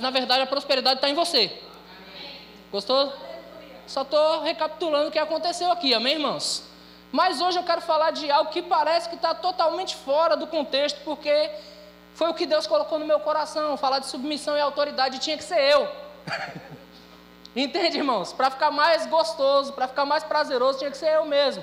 Na verdade, a prosperidade está em você. Gostou? Só estou recapitulando o que aconteceu aqui, amém, irmãos? Mas hoje eu quero falar de algo que parece que está totalmente fora do contexto, porque foi o que Deus colocou no meu coração. Falar de submissão e autoridade tinha que ser eu. Entende, irmãos? Para ficar mais gostoso, para ficar mais prazeroso, tinha que ser eu mesmo.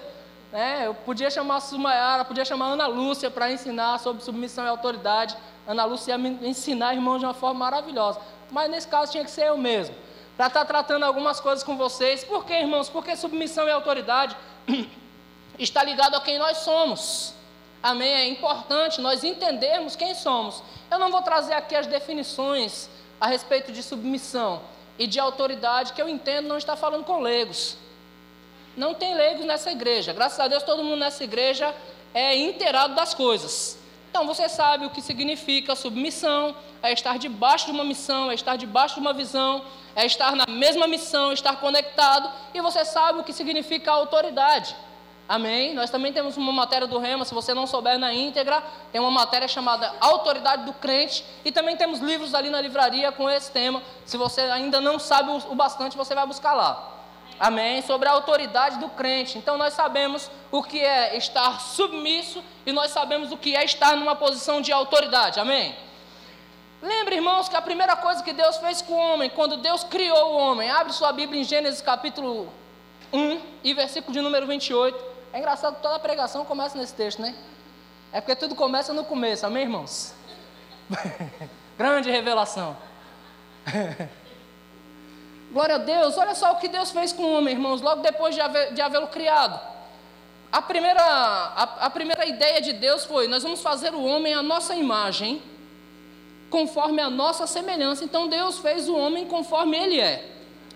É, eu podia chamar a Sumayara, podia chamar a Ana Lúcia para ensinar sobre submissão e autoridade. Ana Lúcia ia me ensinar, irmãos, de uma forma maravilhosa. Mas nesse caso tinha que ser eu mesmo. Para estar tá tratando algumas coisas com vocês. Por quê, irmãos? Porque submissão e autoridade está ligado a quem nós somos. Amém? É importante nós entendermos quem somos. Eu não vou trazer aqui as definições a respeito de submissão e de autoridade, que eu entendo não está falando com leigos. Não tem leigos nessa igreja. Graças a Deus, todo mundo nessa igreja é inteirado das coisas. Então, você sabe o que significa submissão, é estar debaixo de uma missão, é estar debaixo de uma visão, é estar na mesma missão, estar conectado, e você sabe o que significa autoridade. Amém? Nós também temos uma matéria do Rema, se você não souber na íntegra, tem uma matéria chamada Autoridade do Crente, e também temos livros ali na livraria com esse tema. Se você ainda não sabe o bastante, você vai buscar lá. Amém? Sobre a autoridade do crente. Então nós sabemos o que é estar submisso e nós sabemos o que é estar numa posição de autoridade. Amém? Lembre, irmãos, que a primeira coisa que Deus fez com o homem, quando Deus criou o homem, abre sua Bíblia em Gênesis capítulo 1 e versículo de número 28. É engraçado que toda pregação começa nesse texto, né? É porque tudo começa no começo, amém, irmãos? Grande revelação. Glória a Deus, olha só o que Deus fez com o homem, irmãos, logo depois de, haver, de havê-lo criado. A primeira, a, a primeira ideia de Deus foi: nós vamos fazer o homem à nossa imagem, conforme a nossa semelhança. Então Deus fez o homem conforme ele é.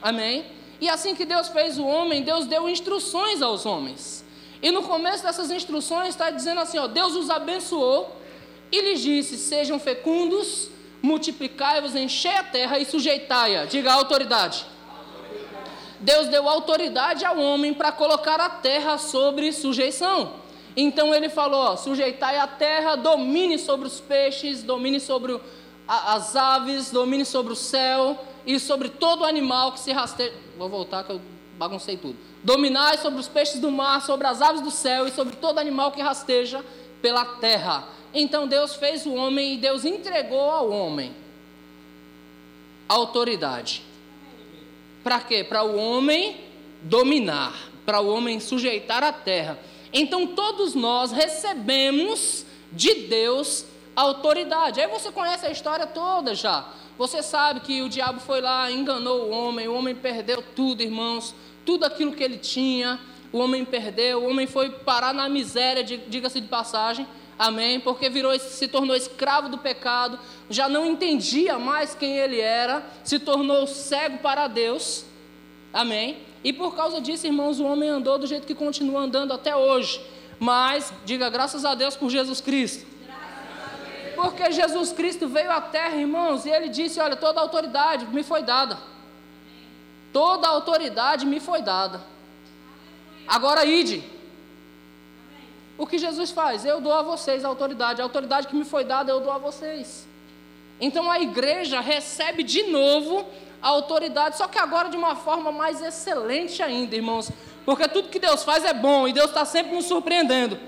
Amém? E assim que Deus fez o homem, Deus deu instruções aos homens. E no começo dessas instruções está dizendo assim: ó, Deus os abençoou e lhes disse: sejam fecundos, multiplicai-vos, enchei a terra e sujeitai-a. Diga a autoridade. Deus deu autoridade ao homem para colocar a terra sobre sujeição. Então ele falou: ó, sujeitai a terra, domine sobre os peixes, domine sobre as aves, domine sobre o céu e sobre todo animal que se rasteja. Vou voltar que eu baguncei tudo Dominai sobre os peixes do mar, sobre as aves do céu e sobre todo animal que rasteja pela terra. Então Deus fez o homem e Deus entregou ao homem autoridade. Para quê? Para o homem dominar, para o homem sujeitar a terra. Então todos nós recebemos de Deus autoridade. Aí você conhece a história toda já. Você sabe que o diabo foi lá, enganou o homem, o homem perdeu tudo, irmãos tudo aquilo que ele tinha, o homem perdeu, o homem foi parar na miséria, diga-se de passagem, amém? Porque virou, se tornou escravo do pecado, já não entendia mais quem ele era, se tornou cego para Deus, amém? E por causa disso, irmãos, o homem andou do jeito que continua andando até hoje, mas, diga graças a Deus por Jesus Cristo. Porque Jesus Cristo veio à terra, irmãos, e ele disse: Olha, toda a autoridade me foi dada. Toda a autoridade me foi dada. Agora ide. O que Jesus faz? Eu dou a vocês a autoridade. A autoridade que me foi dada, eu dou a vocês. Então a igreja recebe de novo a autoridade, só que agora de uma forma mais excelente ainda, irmãos. Porque tudo que Deus faz é bom e Deus está sempre nos surpreendendo.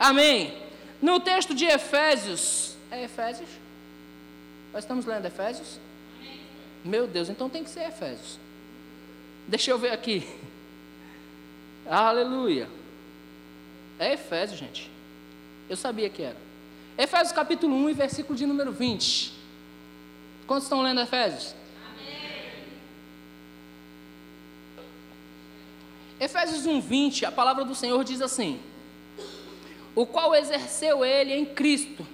Amém. No texto de Efésios. É Efésios? Nós estamos lendo Efésios? Meu Deus, então tem que ser Efésios. Deixa eu ver aqui. Aleluia. É Efésios, gente. Eu sabia que era. Efésios capítulo 1 e versículo de número 20. Quantos estão lendo Efésios? Amém. Efésios 1, 20, a palavra do Senhor diz assim: O qual exerceu ele em Cristo.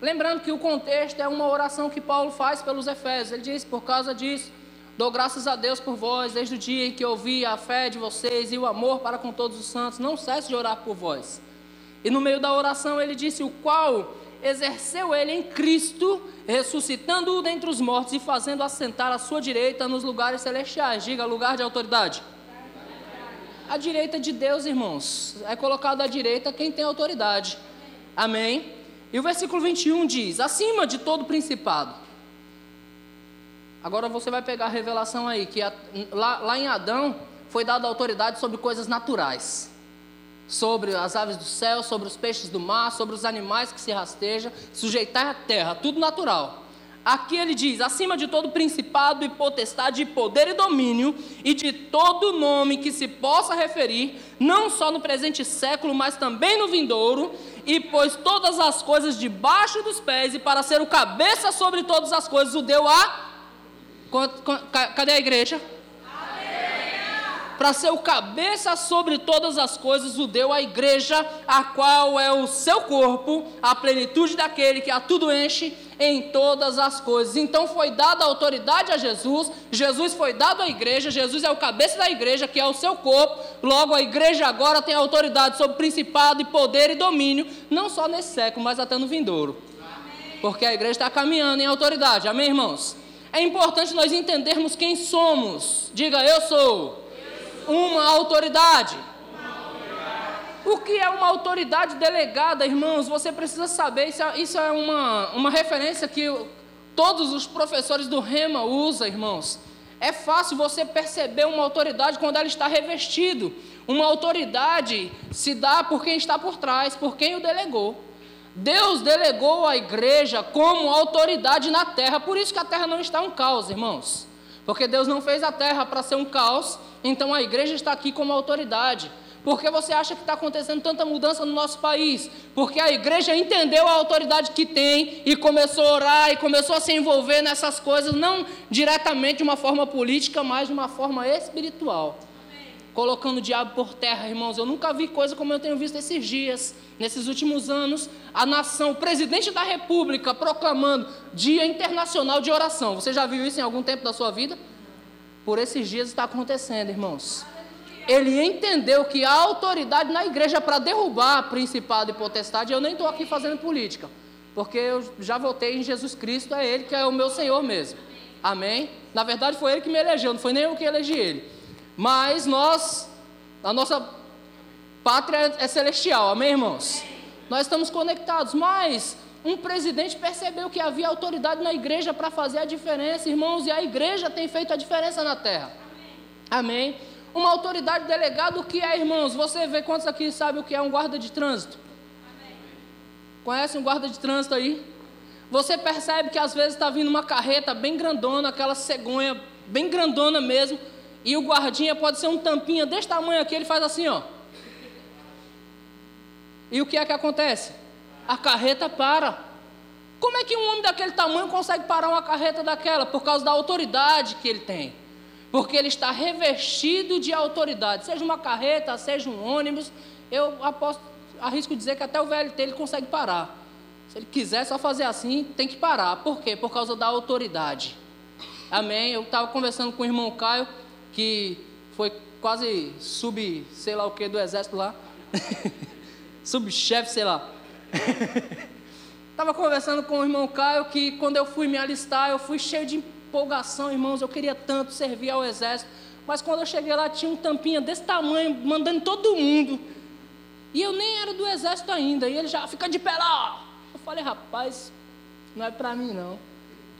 Lembrando que o contexto é uma oração que Paulo faz pelos Efésios. Ele diz: Por causa disso Dou graças a Deus por vós, desde o dia em que ouvi a fé de vocês e o amor para com todos os santos, não cesse de orar por vós. E no meio da oração ele disse: O qual exerceu ele em Cristo, ressuscitando-o dentre os mortos e fazendo assentar à sua direita nos lugares celestiais. Diga, lugar de autoridade. A direita de Deus, irmãos, é colocado à direita quem tem autoridade. Amém? E o versículo 21 diz: Acima de todo principado Agora você vai pegar a revelação aí, que a, lá, lá em Adão foi dada autoridade sobre coisas naturais. Sobre as aves do céu, sobre os peixes do mar, sobre os animais que se rastejam, sujeitar a terra, tudo natural. Aqui ele diz: acima de todo principado e potestade, e poder e domínio, e de todo nome que se possa referir, não só no presente século, mas também no vindouro, e pôs todas as coisas debaixo dos pés, e para ser o cabeça sobre todas as coisas, o deu a. Cadê a igreja? Para ser o cabeça sobre todas as coisas, o deu a igreja, a qual é o seu corpo, a plenitude daquele que a tudo enche em todas as coisas. Então foi dada autoridade a Jesus, Jesus foi dado à igreja, Jesus é o cabeça da igreja, que é o seu corpo. Logo, a igreja agora tem autoridade sobre principado e poder e domínio, não só nesse século, mas até no vindouro. Amém. Porque a igreja está caminhando em autoridade. Amém, irmãos? É importante nós entendermos quem somos. Diga, eu sou uma autoridade. O que é uma autoridade delegada, irmãos? Você precisa saber, isso é, isso é uma, uma referência que todos os professores do Rema usam, irmãos. É fácil você perceber uma autoridade quando ela está revestido. Uma autoridade se dá por quem está por trás, por quem o delegou. Deus delegou a igreja como autoridade na terra, por isso que a terra não está um caos, irmãos. Porque Deus não fez a terra para ser um caos, então a igreja está aqui como autoridade. Por que você acha que está acontecendo tanta mudança no nosso país? Porque a igreja entendeu a autoridade que tem e começou a orar e começou a se envolver nessas coisas, não diretamente de uma forma política, mas de uma forma espiritual. Colocando o diabo por terra, irmãos. Eu nunca vi coisa como eu tenho visto esses dias, nesses últimos anos. A nação, o presidente da república proclamando Dia Internacional de Oração. Você já viu isso em algum tempo da sua vida? Por esses dias está acontecendo, irmãos ele entendeu que a autoridade na igreja para derrubar principado e potestade, eu nem estou aqui fazendo política, porque eu já votei em Jesus Cristo, é Ele que é o meu Senhor mesmo. Amém? Na verdade, foi Ele que me elegeu, não foi nem eu que elegi Ele. Mas nós, a nossa pátria é celestial, amém, irmãos? Nós estamos conectados, mas um presidente percebeu que havia autoridade na igreja para fazer a diferença, irmãos, e a igreja tem feito a diferença na terra. Amém? Uma autoridade delegada, o que é, irmãos? Você vê quantos aqui sabem o que é um guarda de trânsito? Amém. Conhece um guarda de trânsito aí? Você percebe que às vezes está vindo uma carreta bem grandona, aquela cegonha bem grandona mesmo, e o guardinha pode ser um tampinha desse tamanho aqui, ele faz assim, ó. E o que é que acontece? A carreta para. Como é que um homem daquele tamanho consegue parar uma carreta daquela? Por causa da autoridade que ele tem porque ele está revestido de autoridade, seja uma carreta, seja um ônibus, eu aposto, arrisco dizer que até o VLT ele consegue parar. Se ele quiser só fazer assim, tem que parar. Por quê? Por causa da autoridade. Amém? Eu estava conversando com o irmão Caio, que foi quase sub, sei lá o que, do exército lá. Subchefe, sei lá. Estava conversando com o irmão Caio que quando eu fui me alistar, eu fui cheio de empolgação, irmãos, eu queria tanto servir ao exército. Mas quando eu cheguei lá, tinha um tampinha desse tamanho, mandando todo mundo. E eu nem era do exército ainda. E ele já fica de pé lá. Eu falei, rapaz, não é para mim não.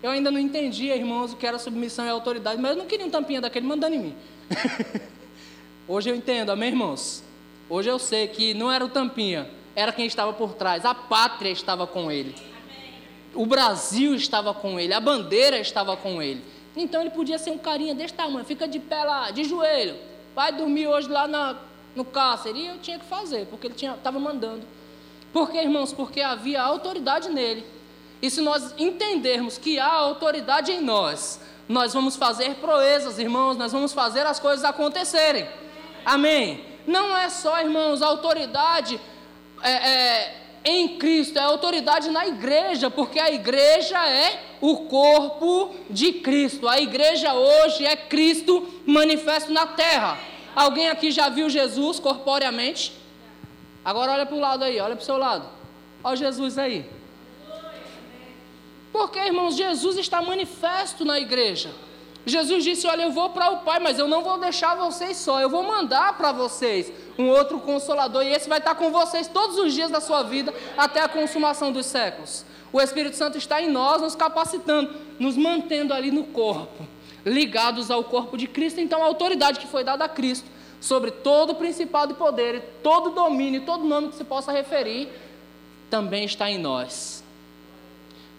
Eu ainda não entendia, irmãos, o que era submissão e autoridade, mas eu não queria um tampinha daquele mandando em mim. Hoje eu entendo, amém, irmãos? Hoje eu sei que não era o tampinha, era quem estava por trás, a pátria estava com ele o Brasil estava com ele, a bandeira estava com ele. Então ele podia ser um carinha desse tamanho, fica de pé lá, de joelho, vai dormir hoje lá na, no cárcere. E eu tinha que fazer, porque ele estava mandando. Por quê, irmãos? Porque havia autoridade nele. E se nós entendermos que há autoridade em nós, nós vamos fazer proezas, irmãos, nós vamos fazer as coisas acontecerem. Amém? Não é só, irmãos, autoridade. É, é, em Cristo, é autoridade na igreja, porque a igreja é o corpo de Cristo. A igreja hoje é Cristo manifesto na terra. Alguém aqui já viu Jesus corporeamente? Agora olha para o lado aí, olha para o seu lado. Olha Jesus aí. Porque, irmãos, Jesus está manifesto na igreja. Jesus disse: Olha, eu vou para o Pai, mas eu não vou deixar vocês só, eu vou mandar para vocês um outro consolador, e esse vai estar com vocês todos os dias da sua vida, até a consumação dos séculos. O Espírito Santo está em nós, nos capacitando, nos mantendo ali no corpo, ligados ao corpo de Cristo. Então, a autoridade que foi dada a Cristo sobre todo o principado e poder, todo domínio, todo nome que se possa referir, também está em nós.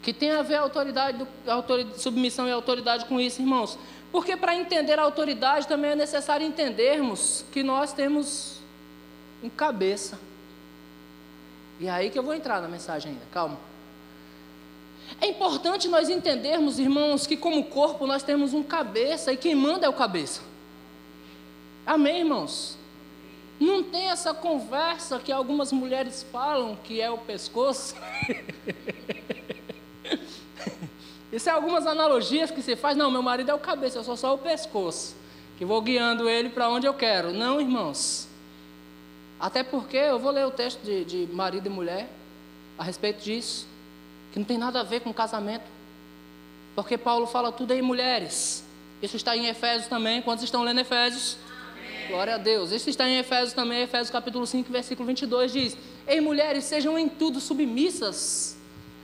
Que tem a ver a autoridade, a autoridade, submissão e autoridade com isso, irmãos? Porque para entender a autoridade também é necessário entendermos que nós temos um cabeça. E é aí que eu vou entrar na mensagem ainda, calma. É importante nós entendermos, irmãos, que como corpo nós temos um cabeça e quem manda é o cabeça. Amém, irmãos? Não tem essa conversa que algumas mulheres falam que é o pescoço. Isso é algumas analogias que se faz. Não, meu marido é o cabeça, eu sou só o pescoço, que vou guiando ele para onde eu quero. Não, irmãos. Até porque eu vou ler o texto de, de marido e mulher a respeito disso, que não tem nada a ver com casamento. Porque Paulo fala tudo aí, mulheres. Isso está em Efésios também. Quantos estão lendo Efésios? Amém. Glória a Deus. Isso está em Efésios também. Efésios capítulo 5, versículo 22 diz: Ei, mulheres, sejam em tudo submissas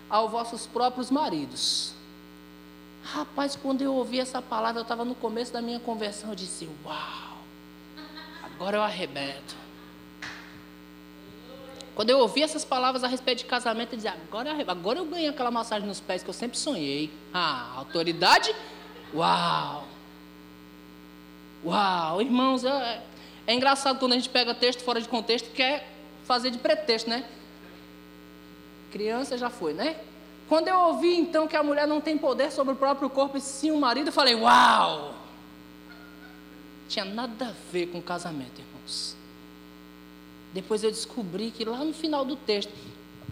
aos vossos próprios maridos Rapaz, quando eu ouvi essa palavra, eu estava no começo da minha conversão, eu disse: Uau, agora eu arrebento. Quando eu ouvi essas palavras a respeito de casamento, eu dizia: agora, agora eu ganhei aquela massagem nos pés que eu sempre sonhei. Ah, autoridade? Uau! Uau! Irmãos, é, é engraçado quando a gente pega texto fora de contexto e quer fazer de pretexto, né? Criança já foi, né? Quando eu ouvi então que a mulher não tem poder sobre o próprio corpo e sim o marido, eu falei: Uau! Tinha nada a ver com casamento, irmãos. Depois eu descobri que lá no final do texto,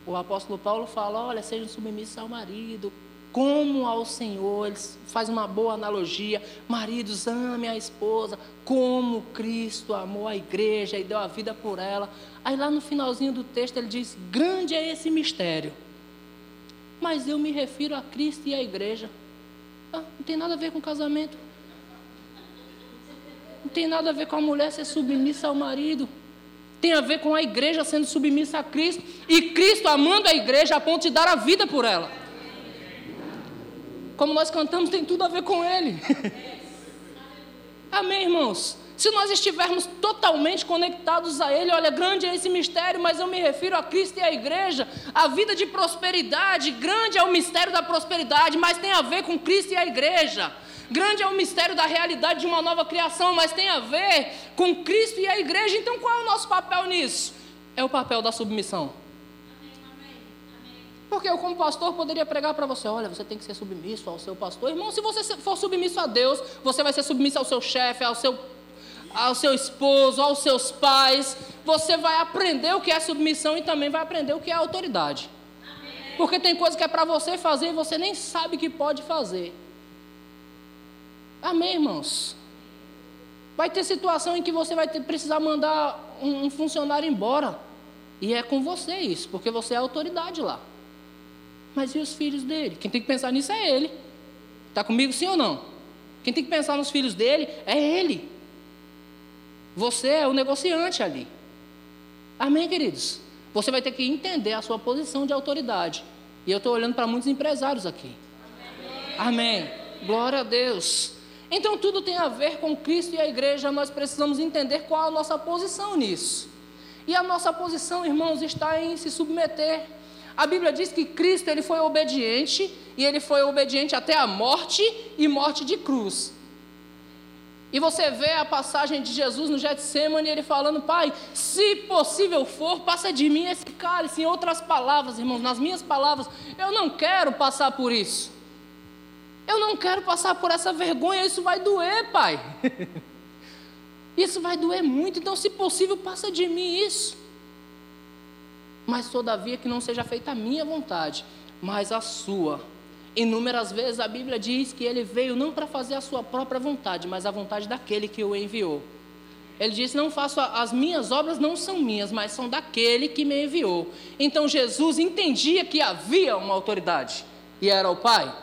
o apóstolo Paulo fala: Olha, sejam submissos ao marido, como ao Senhor. Ele faz uma boa analogia: Maridos, ame a esposa, como Cristo amou a igreja e deu a vida por ela. Aí lá no finalzinho do texto ele diz: Grande é esse mistério mas eu me refiro a Cristo e à igreja. Ah, não tem nada a ver com casamento. Não tem nada a ver com a mulher ser submissa ao marido. Tem a ver com a igreja sendo submissa a Cristo. E Cristo amando a igreja a ponto de dar a vida por ela. Como nós cantamos, tem tudo a ver com Ele. Amém, irmãos? Se nós estivermos totalmente conectados a Ele, olha, grande é esse mistério, mas eu me refiro a Cristo e à igreja. A vida de prosperidade, grande é o mistério da prosperidade, mas tem a ver com Cristo e a igreja. Grande é o mistério da realidade de uma nova criação, mas tem a ver com Cristo e a igreja. Então qual é o nosso papel nisso? É o papel da submissão. Porque eu, como pastor, poderia pregar para você: olha, você tem que ser submisso ao seu pastor. Irmão, se você for submisso a Deus, você vai ser submisso ao seu chefe, ao seu ao seu esposo, aos seus pais. Você vai aprender o que é submissão e também vai aprender o que é autoridade. Porque tem coisa que é para você fazer e você nem sabe que pode fazer. Amém, irmãos? Vai ter situação em que você vai ter, precisar mandar um, um funcionário embora. E é com você isso, porque você é autoridade lá. Mas e os filhos dele? Quem tem que pensar nisso é ele. Está comigo sim ou não? Quem tem que pensar nos filhos dele é ele. Você é o negociante ali. Amém, queridos? Você vai ter que entender a sua posição de autoridade. E eu estou olhando para muitos empresários aqui. Amém. Amém. Glória a Deus. Então tudo tem a ver com Cristo e a igreja. Nós precisamos entender qual a nossa posição nisso. E a nossa posição, irmãos, está em se submeter. A Bíblia diz que Cristo ele foi obediente e ele foi obediente até a morte e morte de cruz. E você vê a passagem de Jesus no Getsemane, ele falando, Pai, se possível for, passa de mim esse cálice. Em outras palavras, irmãos, nas minhas palavras, eu não quero passar por isso. Eu não quero passar por essa vergonha, isso vai doer, Pai. isso vai doer muito, então, se possível, passa de mim isso. Mas, todavia, que não seja feita a minha vontade, mas a sua. Inúmeras vezes a Bíblia diz que ele veio não para fazer a sua própria vontade, mas a vontade daquele que o enviou. Ele disse: Não faço as minhas obras, não são minhas, mas são daquele que me enviou. Então Jesus entendia que havia uma autoridade, e era o Pai.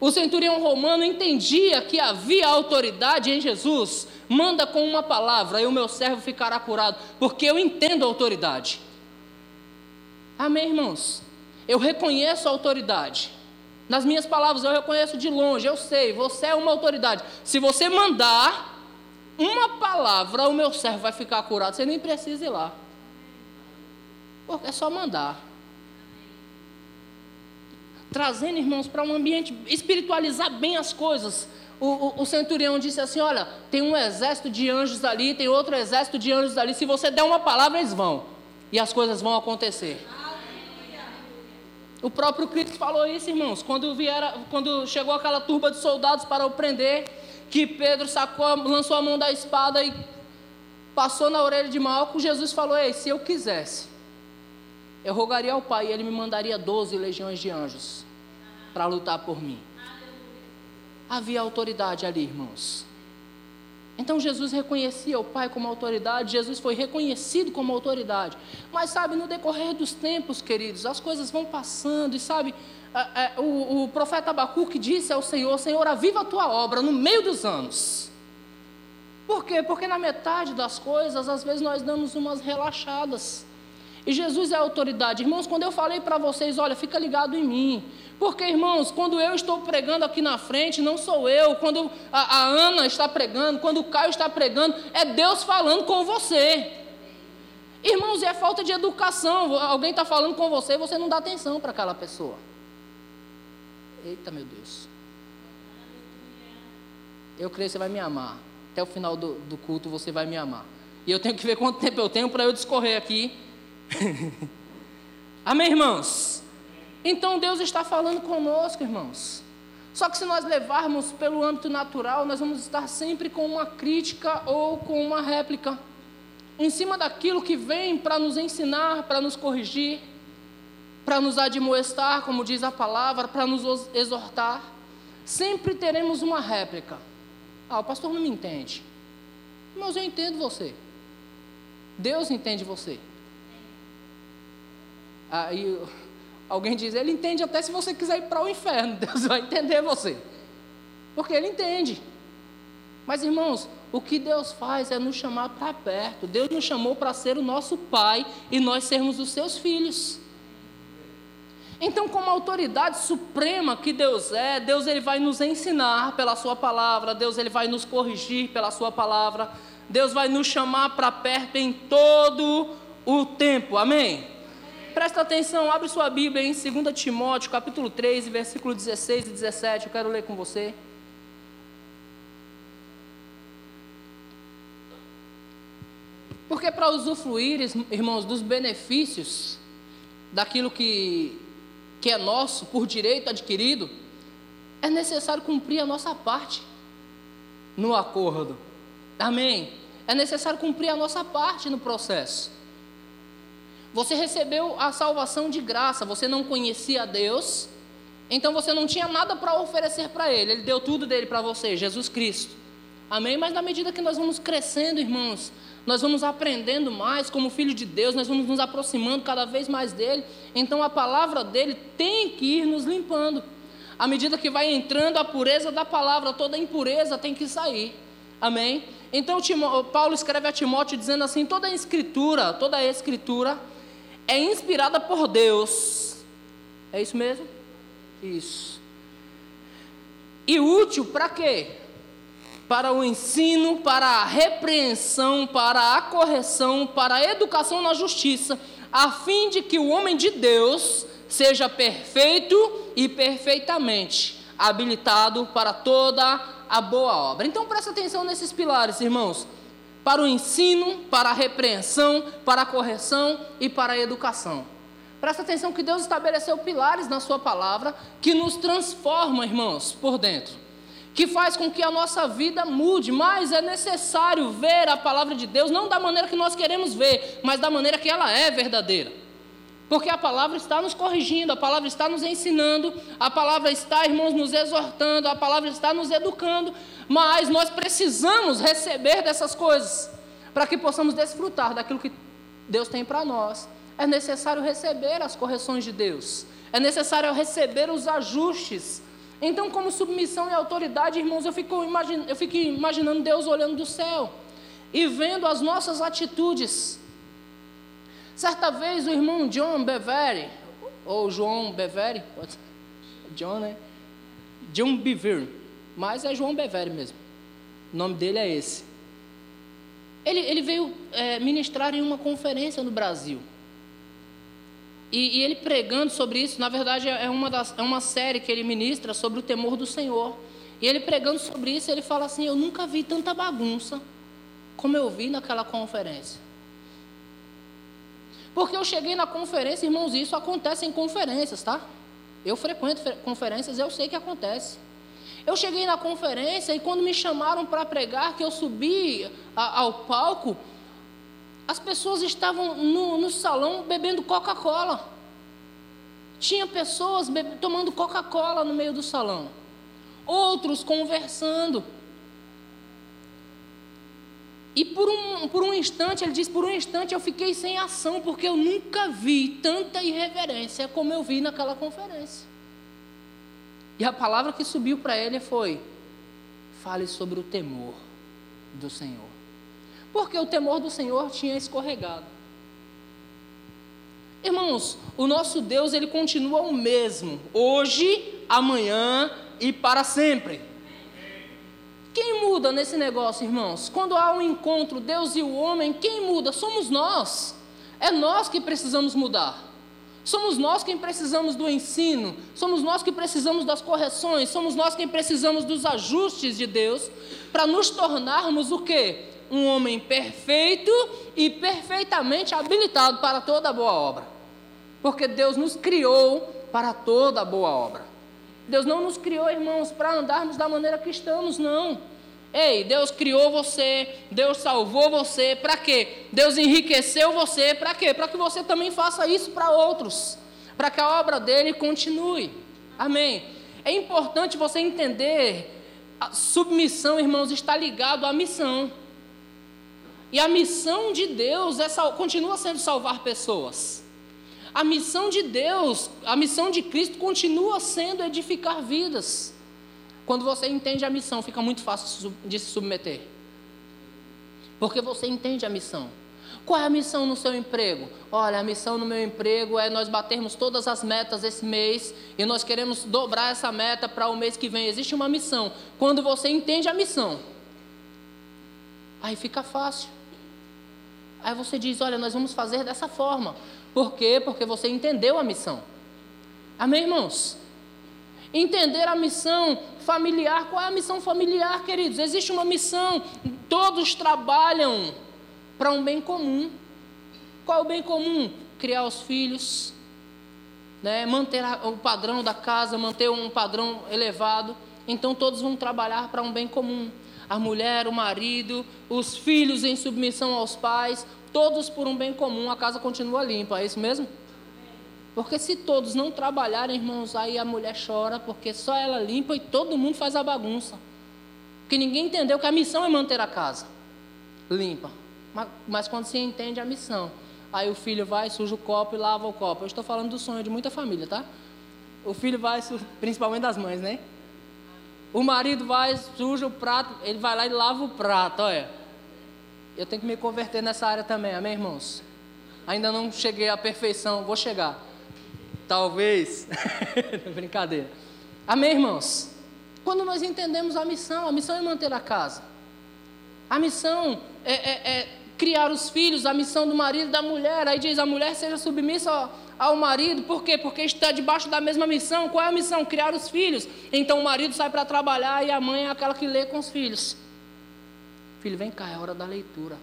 O centurião romano entendia que havia autoridade em Jesus. Manda com uma palavra e o meu servo ficará curado, porque eu entendo a autoridade. Amém, irmãos? Eu reconheço a autoridade. Nas minhas palavras, eu reconheço de longe, eu sei, você é uma autoridade. Se você mandar uma palavra, o meu servo vai ficar curado. Você nem precisa ir lá. Porque é só mandar. Trazendo, irmãos, para um ambiente, espiritualizar bem as coisas. O, o, o, centurião disse assim: Olha, tem um exército de anjos ali, tem outro exército de anjos ali. Se você der uma palavra, eles vão. E as coisas vão acontecer. O próprio Cristo falou isso, irmãos, quando, viera, quando chegou aquela turba de soldados para o prender, que Pedro sacou, lançou a mão da espada e passou na orelha de Malco, Jesus falou: Ei, se eu quisesse, eu rogaria ao Pai e ele me mandaria doze legiões de anjos para lutar por mim. Havia autoridade ali, irmãos. Então Jesus reconhecia o Pai como autoridade, Jesus foi reconhecido como autoridade. Mas sabe, no decorrer dos tempos, queridos, as coisas vão passando, e sabe, o, o profeta Abacuque disse ao Senhor: Senhor, aviva a tua obra no meio dos anos. Por quê? Porque na metade das coisas, às vezes nós damos umas relaxadas. E Jesus é autoridade. Irmãos, quando eu falei para vocês, olha, fica ligado em mim. Porque, irmãos, quando eu estou pregando aqui na frente, não sou eu. Quando a, a Ana está pregando, quando o Caio está pregando, é Deus falando com você. Irmãos, é falta de educação. Alguém está falando com você e você não dá atenção para aquela pessoa. Eita, meu Deus. Eu creio que você vai me amar. Até o final do, do culto você vai me amar. E eu tenho que ver quanto tempo eu tenho para eu discorrer aqui Amém, irmãos? Então Deus está falando conosco, irmãos. Só que se nós levarmos pelo âmbito natural, nós vamos estar sempre com uma crítica ou com uma réplica em cima daquilo que vem para nos ensinar, para nos corrigir, para nos admoestar, como diz a palavra, para nos exortar. Sempre teremos uma réplica. Ah, o pastor não me entende. Mas eu entendo você. Deus entende você. Aí alguém diz, ele entende até se você quiser ir para o inferno, Deus vai entender você. Porque ele entende. Mas irmãos, o que Deus faz é nos chamar para perto. Deus nos chamou para ser o nosso pai e nós sermos os seus filhos. Então, como autoridade suprema que Deus é, Deus ele vai nos ensinar pela sua palavra, Deus ele vai nos corrigir pela sua palavra, Deus vai nos chamar para perto em todo o tempo. Amém. Presta atenção, abre sua Bíblia em 2 Timóteo, capítulo 3, versículo 16 e 17. Eu quero ler com você. Porque para usufruir, irmãos, dos benefícios daquilo que, que é nosso por direito adquirido, é necessário cumprir a nossa parte no acordo. Amém? É necessário cumprir a nossa parte no processo. Você recebeu a salvação de graça, você não conhecia Deus, então você não tinha nada para oferecer para Ele, Ele deu tudo dele para você, Jesus Cristo. Amém? Mas na medida que nós vamos crescendo, irmãos, nós vamos aprendendo mais como filho de Deus, nós vamos nos aproximando cada vez mais dele, então a palavra dele tem que ir nos limpando. À medida que vai entrando a pureza da palavra, toda impureza tem que sair. Amém? Então Paulo escreve a Timóteo dizendo assim: toda a escritura, toda a escritura é inspirada por Deus. É isso mesmo? Isso. E útil para quê? Para o ensino, para a repreensão, para a correção, para a educação na justiça, a fim de que o homem de Deus seja perfeito e perfeitamente habilitado para toda a boa obra. Então presta atenção nesses pilares, irmãos para o ensino, para a repreensão, para a correção e para a educação. Presta atenção que Deus estabeleceu pilares na Sua palavra que nos transformam, irmãos, por dentro, que faz com que a nossa vida mude, mas é necessário ver a palavra de Deus não da maneira que nós queremos ver, mas da maneira que ela é verdadeira. Porque a palavra está nos corrigindo, a palavra está nos ensinando, a palavra está, irmãos, nos exortando, a palavra está nos educando, mas nós precisamos receber dessas coisas para que possamos desfrutar daquilo que Deus tem para nós. É necessário receber as correções de Deus, é necessário receber os ajustes. Então, como submissão e autoridade, irmãos, eu fico, eu fico imaginando Deus olhando do céu e vendo as nossas atitudes Certa vez o irmão John Bevere, ou João Bevere. John, né? John Bevere, mas é João Bevere mesmo. O nome dele é esse. Ele, ele veio é, ministrar em uma conferência no Brasil. E, e, ele pregando sobre isso, na verdade é uma, das, é uma série que ele ministra sobre o temor do Senhor. E ele pregando sobre isso, ele fala assim: Eu nunca vi tanta bagunça como eu vi naquela conferência. Porque eu cheguei na conferência, irmãos, isso acontece em conferências, tá? Eu frequento conferências, eu sei que acontece. Eu cheguei na conferência e quando me chamaram para pregar, que eu subi a, ao palco, as pessoas estavam no, no salão bebendo Coca-Cola. Tinha pessoas tomando Coca-Cola no meio do salão. Outros conversando. E por um, por um instante, ele diz: por um instante eu fiquei sem ação, porque eu nunca vi tanta irreverência como eu vi naquela conferência. E a palavra que subiu para ele foi: fale sobre o temor do Senhor. Porque o temor do Senhor tinha escorregado. Irmãos, o nosso Deus, ele continua o mesmo, hoje, amanhã e para sempre. Quem muda nesse negócio, irmãos? Quando há um encontro, Deus e o homem, quem muda? Somos nós. É nós que precisamos mudar. Somos nós quem precisamos do ensino, somos nós que precisamos das correções, somos nós quem precisamos dos ajustes de Deus para nos tornarmos o quê? Um homem perfeito e perfeitamente habilitado para toda boa obra. Porque Deus nos criou para toda boa obra. Deus não nos criou, irmãos, para andarmos da maneira que estamos, não. Ei, Deus criou você, Deus salvou você, para quê? Deus enriqueceu você, para quê? Para que você também faça isso para outros, para que a obra dele continue. Amém. É importante você entender, a submissão, irmãos, está ligado à missão. E a missão de Deus é, continua sendo salvar pessoas. A missão de Deus, a missão de Cristo continua sendo edificar vidas. Quando você entende a missão, fica muito fácil de se submeter. Porque você entende a missão. Qual é a missão no seu emprego? Olha, a missão no meu emprego é nós batermos todas as metas esse mês e nós queremos dobrar essa meta para o mês que vem. Existe uma missão. Quando você entende a missão, aí fica fácil. Aí você diz: Olha, nós vamos fazer dessa forma. Por quê? Porque você entendeu a missão. Amém, irmãos? Entender a missão familiar. Qual é a missão familiar, queridos? Existe uma missão. Todos trabalham para um bem comum. Qual é o bem comum? Criar os filhos, né? manter o padrão da casa, manter um padrão elevado. Então todos vão trabalhar para um bem comum. A mulher, o marido, os filhos em submissão aos pais, todos por um bem comum, a casa continua limpa, é isso mesmo? Porque se todos não trabalharem, irmãos, aí a mulher chora, porque só ela limpa e todo mundo faz a bagunça. Porque ninguém entendeu que a missão é manter a casa limpa. Mas, mas quando se entende a missão, aí o filho vai, suja o copo e lava o copo. Eu estou falando do sonho de muita família, tá? O filho vai, principalmente das mães, né? O marido vai, suja o prato, ele vai lá e lava o prato, olha. Eu tenho que me converter nessa área também, amém, irmãos? Ainda não cheguei à perfeição, vou chegar. Talvez. Brincadeira. Amém, irmãos? Quando nós entendemos a missão, a missão é manter a casa. A missão é, é, é criar os filhos, a missão do marido e da mulher. Aí diz: a mulher seja submissa ao, ao marido. Por quê? Porque está debaixo da mesma missão. Qual é a missão? Criar os filhos. Então o marido sai para trabalhar e a mãe é aquela que lê com os filhos. Filho, vem cá, é hora da leitura.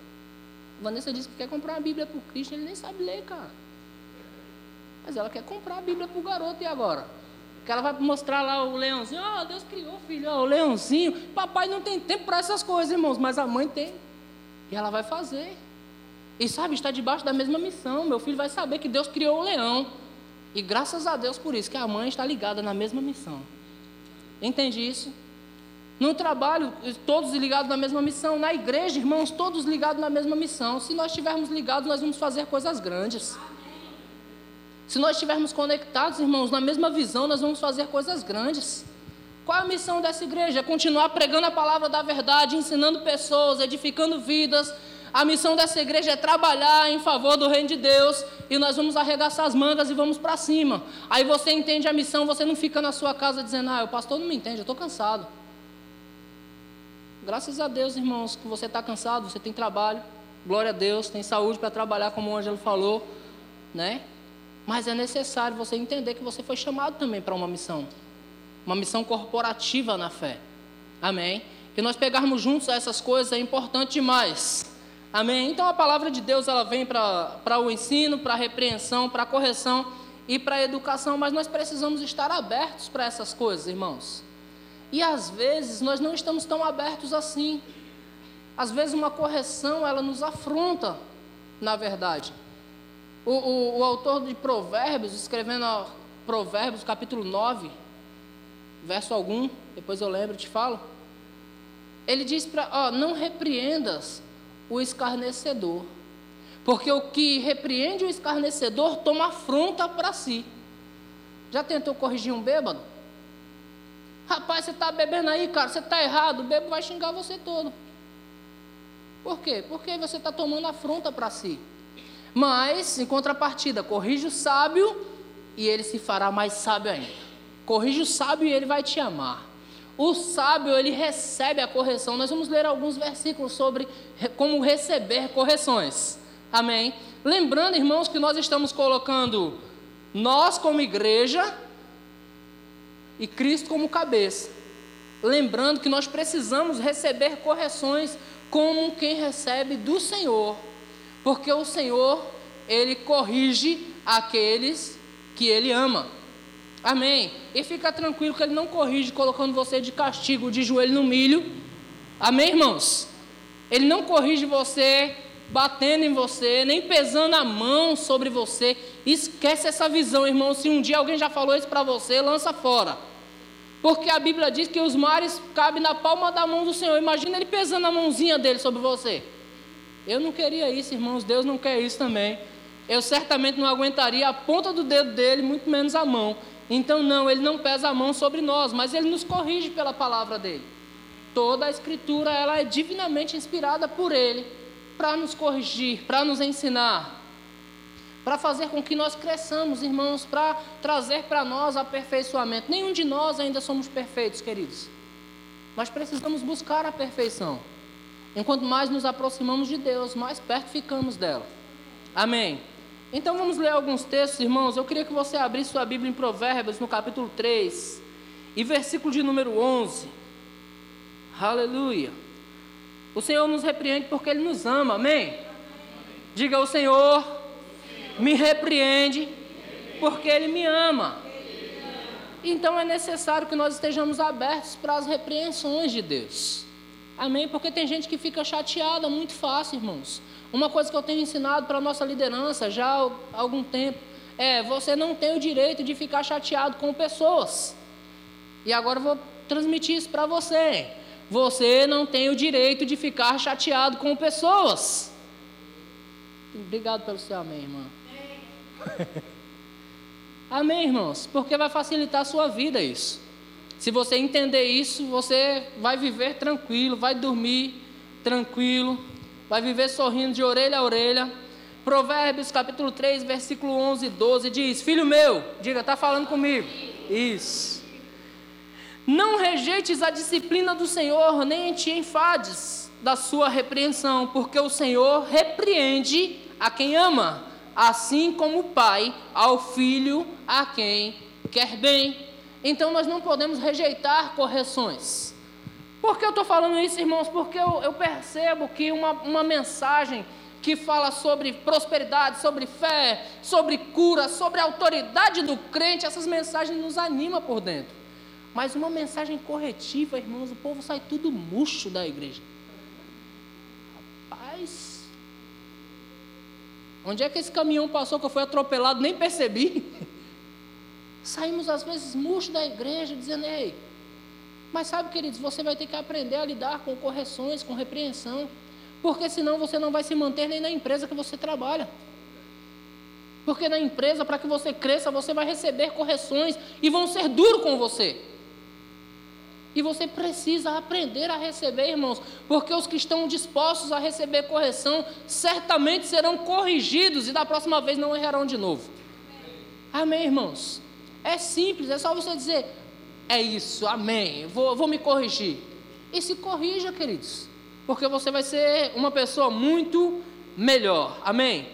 Vanessa disse que quer comprar uma Bíblia para o Cristo, ele nem sabe ler, cara. Mas ela quer comprar a Bíblia para o garoto e agora? Que ela vai mostrar lá o leãozinho. Oh, Deus criou, filho, oh, o leãozinho. Papai não tem tempo para essas coisas, irmãos, mas a mãe tem. E ela vai fazer. E sabe, está debaixo da mesma missão. Meu filho vai saber que Deus criou o leão. E graças a Deus por isso, que a mãe está ligada na mesma missão. Entende isso? No trabalho, todos ligados na mesma missão. Na igreja, irmãos, todos ligados na mesma missão. Se nós estivermos ligados, nós vamos fazer coisas grandes. Se nós estivermos conectados, irmãos, na mesma visão, nós vamos fazer coisas grandes. Qual é a missão dessa igreja? É continuar pregando a palavra da verdade, ensinando pessoas, edificando vidas, A missão dessa igreja é trabalhar em favor do reino de Deus e nós vamos arregaçar as mangas e vamos para cima. Aí você entende a missão, você não fica na sua casa dizendo: "Ah, o pastor não me entende, eu estou cansado". Graças a Deus, irmãos, que você está cansado, você tem trabalho, glória a Deus, tem saúde para trabalhar, como o Ângelo falou, né? Mas é necessário você entender que você foi chamado também para uma missão, uma missão corporativa na fé. Amém? Que nós pegarmos juntos essas coisas é importante demais. Amém? Então a palavra de Deus ela vem para o ensino, para a repreensão, para a correção e para a educação, mas nós precisamos estar abertos para essas coisas, irmãos. E às vezes nós não estamos tão abertos assim. Às vezes uma correção ela nos afronta, na verdade. O, o, o autor de Provérbios, escrevendo Provérbios capítulo 9, verso algum, depois eu lembro e te falo. Ele diz para, não repreendas o escarnecedor, porque o que repreende o escarnecedor toma afronta para si. Já tentou corrigir um bêbado? Rapaz, você está bebendo aí, cara, você está errado, o bêbado vai xingar você todo. Por quê? Porque você está tomando afronta para si. Mas, em contrapartida, corrige o sábio e ele se fará mais sábio ainda. Corrige o sábio e ele vai te amar. O sábio, ele recebe a correção. Nós vamos ler alguns versículos sobre como receber correções. Amém? Lembrando, irmãos, que nós estamos colocando nós como igreja e Cristo como cabeça. Lembrando que nós precisamos receber correções como quem recebe do Senhor porque o Senhor, ele corrige aqueles que ele ama. Amém. E fica tranquilo que ele não corrige colocando você de castigo, de joelho no milho. Amém, irmãos? Ele não corrige você batendo em você, nem pesando a mão sobre você. Esquece essa visão, irmão. Se um dia alguém já falou isso para você, lança fora. Porque a Bíblia diz que os mares cabem na palma da mão do Senhor. Imagina ele pesando a mãozinha dele sobre você. Eu não queria isso, irmãos, Deus não quer isso também. Eu certamente não aguentaria a ponta do dedo dele, muito menos a mão. Então, não, ele não pesa a mão sobre nós, mas ele nos corrige pela palavra dele. Toda a escritura ela é divinamente inspirada por ele para nos corrigir, para nos ensinar, para fazer com que nós cresçamos, irmãos, para trazer para nós aperfeiçoamento. Nenhum de nós ainda somos perfeitos, queridos. Mas precisamos buscar a perfeição. Enquanto mais nos aproximamos de Deus, mais perto ficamos dela. Amém. Então vamos ler alguns textos, irmãos. Eu queria que você abrisse sua Bíblia em Provérbios, no capítulo 3, e versículo de número 11. Aleluia. O Senhor nos repreende porque Ele nos ama, amém? Diga ao Senhor, me repreende porque Ele me ama. Então é necessário que nós estejamos abertos para as repreensões de Deus. Amém? Porque tem gente que fica chateada muito fácil, irmãos. Uma coisa que eu tenho ensinado para a nossa liderança já há algum tempo é: você não tem o direito de ficar chateado com pessoas. E agora eu vou transmitir isso para você. Você não tem o direito de ficar chateado com pessoas. Obrigado pelo seu amém, irmã. amém, irmãos? Porque vai facilitar a sua vida isso. Se você entender isso, você vai viver tranquilo, vai dormir tranquilo, vai viver sorrindo de orelha a orelha. Provérbios capítulo 3, versículo 11 e 12 diz: Filho meu, diga, está falando comigo. Isso. Não rejeites a disciplina do Senhor, nem te enfades da sua repreensão, porque o Senhor repreende a quem ama, assim como o pai ao filho a quem quer bem. Então nós não podemos rejeitar correções. Por que eu estou falando isso, irmãos? Porque eu, eu percebo que uma, uma mensagem que fala sobre prosperidade, sobre fé, sobre cura, sobre a autoridade do crente, essas mensagens nos animam por dentro. Mas uma mensagem corretiva, irmãos, o povo sai tudo murcho da igreja. Rapaz, onde é que esse caminhão passou que eu fui atropelado? Nem percebi. Saímos às vezes murchos da igreja dizendo, ei, mas sabe, queridos, você vai ter que aprender a lidar com correções, com repreensão, porque senão você não vai se manter nem na empresa que você trabalha. Porque na empresa, para que você cresça, você vai receber correções e vão ser duros com você. E você precisa aprender a receber, irmãos, porque os que estão dispostos a receber correção certamente serão corrigidos e da próxima vez não errarão de novo. Amém, irmãos? É simples, é só você dizer: é isso, amém, vou, vou me corrigir. E se corrija, queridos, porque você vai ser uma pessoa muito melhor. Amém?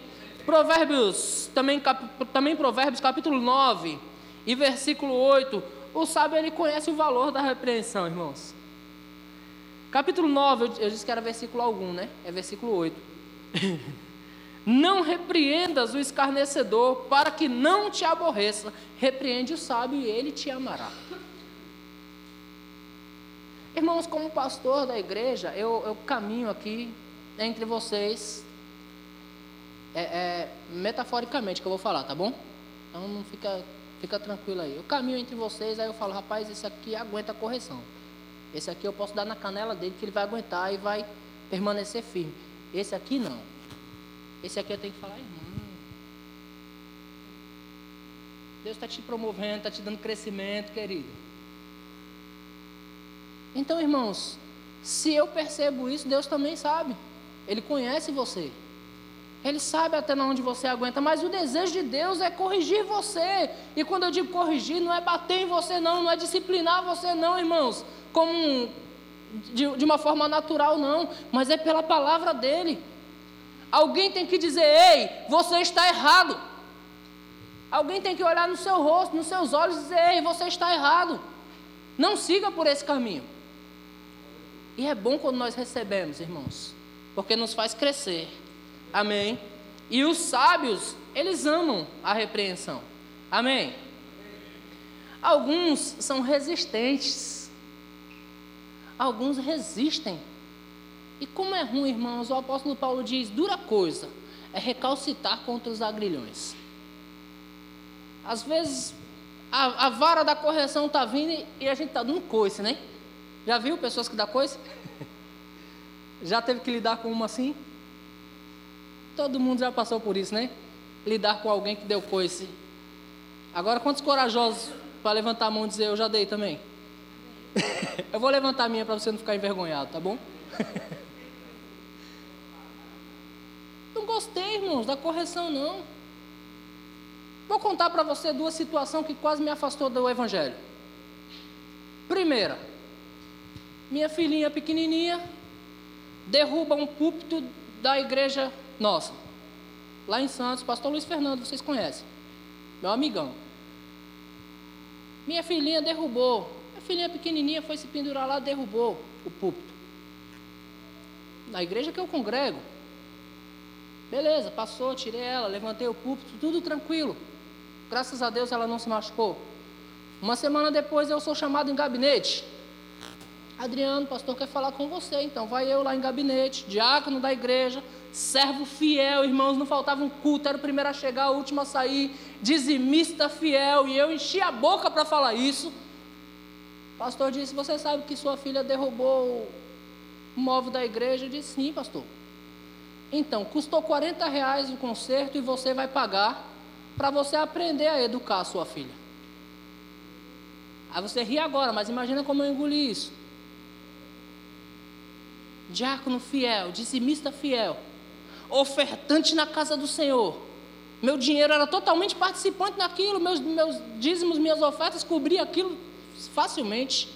Provérbios, também, cap, também Provérbios capítulo 9 e versículo 8 o sábio ele conhece o valor da repreensão, irmãos. Capítulo 9, eu, disse que era versículo algum, né? É versículo 8. não repreendas o escarnecedor, para que não te aborreça. Repreende o sábio e ele te amará. Irmãos, como pastor da igreja, eu, eu caminho aqui entre vocês, é, é, metaforicamente que eu vou falar, tá bom? Então não fica Fica tranquilo aí. Eu caminho entre vocês, aí eu falo, rapaz, esse aqui aguenta a correção. Esse aqui eu posso dar na canela dele que ele vai aguentar e vai permanecer firme. Esse aqui não. Esse aqui eu tenho que falar, irmão. Deus está te promovendo, está te dando crescimento, querido. Então, irmãos, se eu percebo isso, Deus também sabe. Ele conhece você. Ele sabe até onde você aguenta, mas o desejo de Deus é corrigir você. E quando eu digo corrigir, não é bater em você, não, não é disciplinar você, não, irmãos, como um, de, de uma forma natural, não, mas é pela palavra dele. Alguém tem que dizer: ei, você está errado. Alguém tem que olhar no seu rosto, nos seus olhos e dizer: ei, você está errado. Não siga por esse caminho. E é bom quando nós recebemos, irmãos, porque nos faz crescer Amém. E os sábios, eles amam a repreensão. Amém. Alguns são resistentes. Alguns resistem. E como é ruim, irmãos, o apóstolo Paulo diz: dura coisa é recalcitar contra os agrilhões. Às vezes a, a vara da correção está vindo e a gente está dando coice, né? Já viu pessoas que dão coice? Já teve que lidar com uma assim? Todo mundo já passou por isso, né? Lidar com alguém que deu coice. Agora, quantos corajosos para levantar a mão e dizer eu já dei também? eu vou levantar a minha para você não ficar envergonhado, tá bom? não gostei, irmãos, da correção, não. Vou contar para você duas situações que quase me afastou do Evangelho. Primeira, minha filhinha pequenininha derruba um púlpito da igreja nossa. Lá em Santos, pastor Luiz Fernando, vocês conhecem. Meu amigão. Minha filhinha derrubou. Minha filhinha pequenininha foi se pendurar lá, derrubou o púlpito. Na igreja que eu congrego. Beleza, passou, tirei ela, levantei o púlpito, tudo tranquilo. Graças a Deus ela não se machucou. Uma semana depois eu sou chamado em gabinete. Adriano, pastor quer falar com você, então vai eu lá em gabinete, diácono da igreja, servo fiel, irmãos, não faltava um culto, era o primeiro a chegar, o último a sair, dizimista fiel, e eu enchi a boca para falar isso. O pastor disse: Você sabe que sua filha derrubou o móvel da igreja? Eu disse: Sim, pastor. Então, custou 40 reais o conserto e você vai pagar para você aprender a educar a sua filha. Aí você ri agora, mas imagina como eu engoli isso. Diácono fiel, dizimista fiel ofertante na casa do Senhor. Meu dinheiro era totalmente participante naquilo, meus, meus dízimos, minhas ofertas cobriam aquilo facilmente.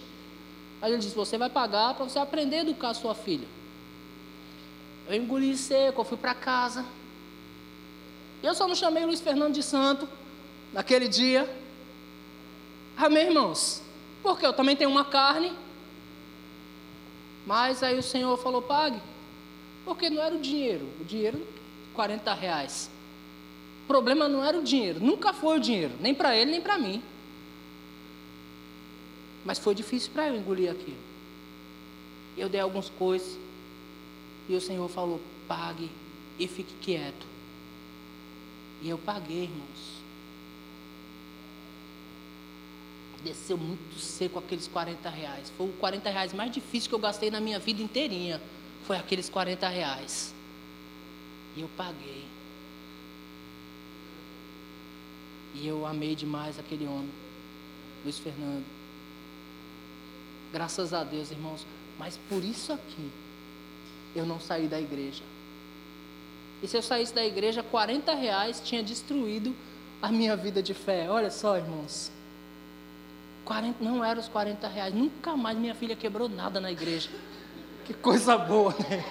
Aí ele disse: Você vai pagar para você aprender a educar a sua filha. Eu engoli seco, eu fui para casa. Eu só não chamei Luiz Fernando de santo naquele dia. Amém, irmãos? Porque eu também tenho uma carne. Mas aí o Senhor falou: pague. Porque não era o dinheiro. O dinheiro, 40 reais. O problema não era o dinheiro. Nunca foi o dinheiro. Nem para ele, nem para mim. Mas foi difícil para eu engolir aquilo. Eu dei alguns coisas. E o Senhor falou: pague e fique quieto. E eu paguei, irmãos. Desceu muito seco aqueles 40 reais. Foi o 40 reais mais difícil que eu gastei na minha vida inteirinha foi aqueles 40 reais. E eu paguei. E eu amei demais aquele homem, Luiz Fernando. Graças a Deus, irmãos. Mas por isso aqui, eu não saí da igreja. E se eu saísse da igreja, 40 reais tinha destruído a minha vida de fé. Olha só, irmãos. 40, não eram os 40 reais. Nunca mais minha filha quebrou nada na igreja. Que coisa boa, né?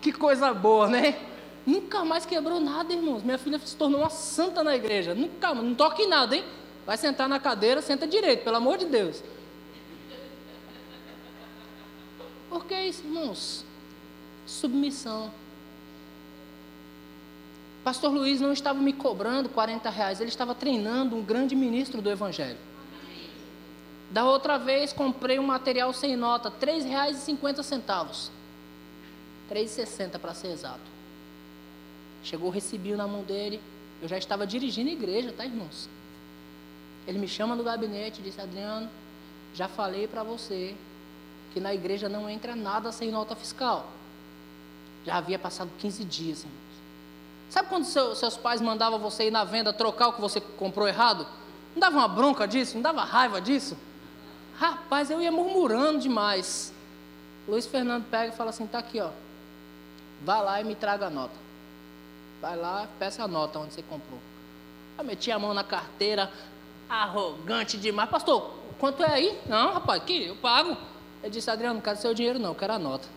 Que coisa boa, né? Nunca mais quebrou nada, irmãos. Minha filha se tornou uma santa na igreja. Nunca, não toque em nada, hein? Vai sentar na cadeira, senta direito, pelo amor de Deus. Por que isso, irmãos? Submissão. Pastor Luiz não estava me cobrando 40 reais, ele estava treinando um grande ministro do Evangelho. Da outra vez comprei um material sem nota, R$ 3,50. R$ 3,60 para ser exato. Chegou o recibinho na mão dele. Eu já estava dirigindo a igreja, tá, irmãos? Ele me chama no gabinete e disse: Adriano, já falei para você que na igreja não entra nada sem nota fiscal. Já havia passado 15 dias, irmãos. Sabe quando seu, seus pais mandavam você ir na venda trocar o que você comprou errado? Não dava uma bronca disso? Não dava raiva disso? Rapaz, eu ia murmurando demais. Luiz Fernando pega e fala assim: tá aqui, ó. Vá lá e me traga a nota. Vai lá, peça a nota onde você comprou. Eu meti a mão na carteira, arrogante demais. Pastor, quanto é aí? Não, rapaz, aqui, eu pago. Ele disse, Adriano, não quero seu dinheiro não, quero a nota.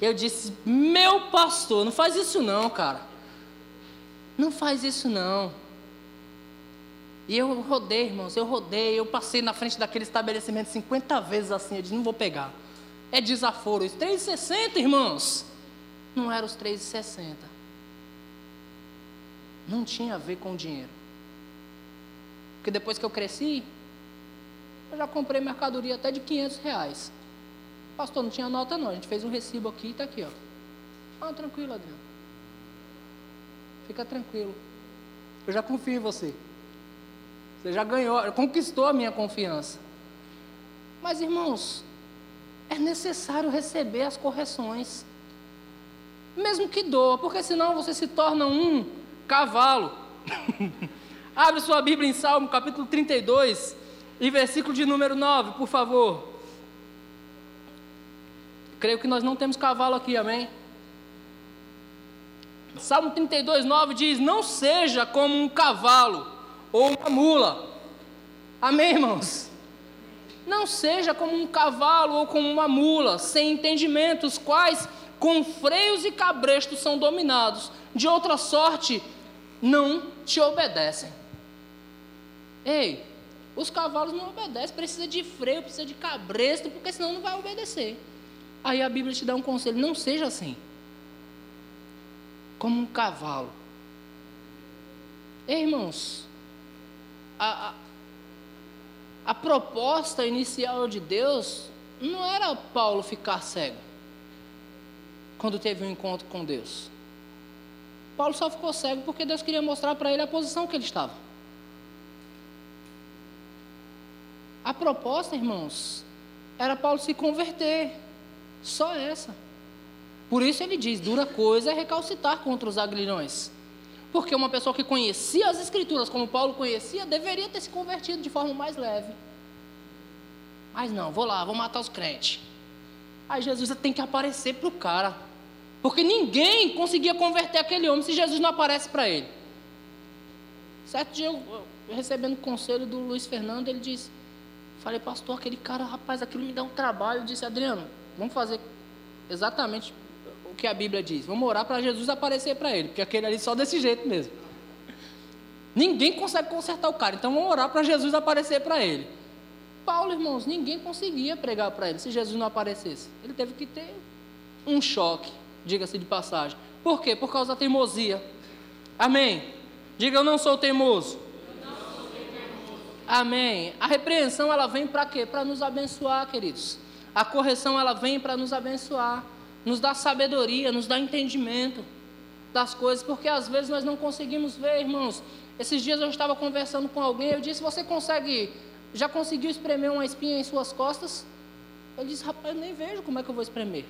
Eu disse, meu pastor, não faz isso não, cara. Não faz isso não. E eu rodei, irmãos, eu rodei, eu passei na frente daquele estabelecimento 50 vezes assim, eu disse, não vou pegar. É desaforo, os 3,60, irmãos. Não era os 3,60. Não tinha a ver com dinheiro. Porque depois que eu cresci, eu já comprei mercadoria até de 500 reais. Pastor, não tinha nota não. A gente fez um recibo aqui e está aqui, ó. Ah, tranquilo, Adriano. Fica tranquilo. Eu já confio em você. Você já ganhou, conquistou a minha confiança. Mas, irmãos, é necessário receber as correções. Mesmo que doa, porque senão você se torna um cavalo. Abre sua Bíblia em Salmo, capítulo 32, e versículo de número 9, por favor. Creio que nós não temos cavalo aqui, amém? Salmo 32, 9 diz: Não seja como um cavalo ou uma mula. Amém, irmãos? Não seja como um cavalo ou como uma mula, sem entendimento, os quais com freios e cabrestos são dominados. De outra sorte, não te obedecem. Ei, os cavalos não obedecem, precisa de freio, precisa de cabresto, porque senão não vai obedecer. Aí a Bíblia te dá um conselho: não seja assim. Como um cavalo. Ei, irmãos, a, a, proposta inicial de Deus não era Paulo ficar cego quando teve um encontro com Deus. Paulo só ficou cego porque Deus queria mostrar para ele a posição que ele estava. A proposta, irmãos, era Paulo se converter. Só essa. Por isso ele diz: dura coisa é recalcitar contra os agrilhões. Porque uma pessoa que conhecia as Escrituras como Paulo conhecia, deveria ter se convertido de forma mais leve. Mas não, vou lá, vou matar os crentes. Aí Jesus tem que aparecer para o cara. Porque ninguém conseguia converter aquele homem se Jesus não aparece para ele. Certo dia, eu, recebendo conselho do Luiz Fernando, ele disse: Falei, pastor, aquele cara, rapaz, aquilo me dá um trabalho. Eu disse, Adriano, vamos fazer exatamente o que a Bíblia diz. Vamos orar para Jesus aparecer para ele, porque aquele ali só desse jeito mesmo. Ninguém consegue consertar o cara, então vamos orar para Jesus aparecer para ele. Paulo, irmãos, ninguém conseguia pregar para ele se Jesus não aparecesse. Ele teve que ter um choque, diga-se de passagem. Por quê? Por causa da teimosia. Amém? Diga, eu não sou teimoso. Amém. A repreensão ela vem para quê? Para nos abençoar, queridos. A correção ela vem para nos abençoar, nos dar sabedoria, nos dar entendimento das coisas, porque às vezes nós não conseguimos ver, irmãos. Esses dias eu estava conversando com alguém, eu disse: "Você consegue já conseguiu espremer uma espinha em suas costas?" Ele disse: "Rapaz, eu nem vejo como é que eu vou espremer."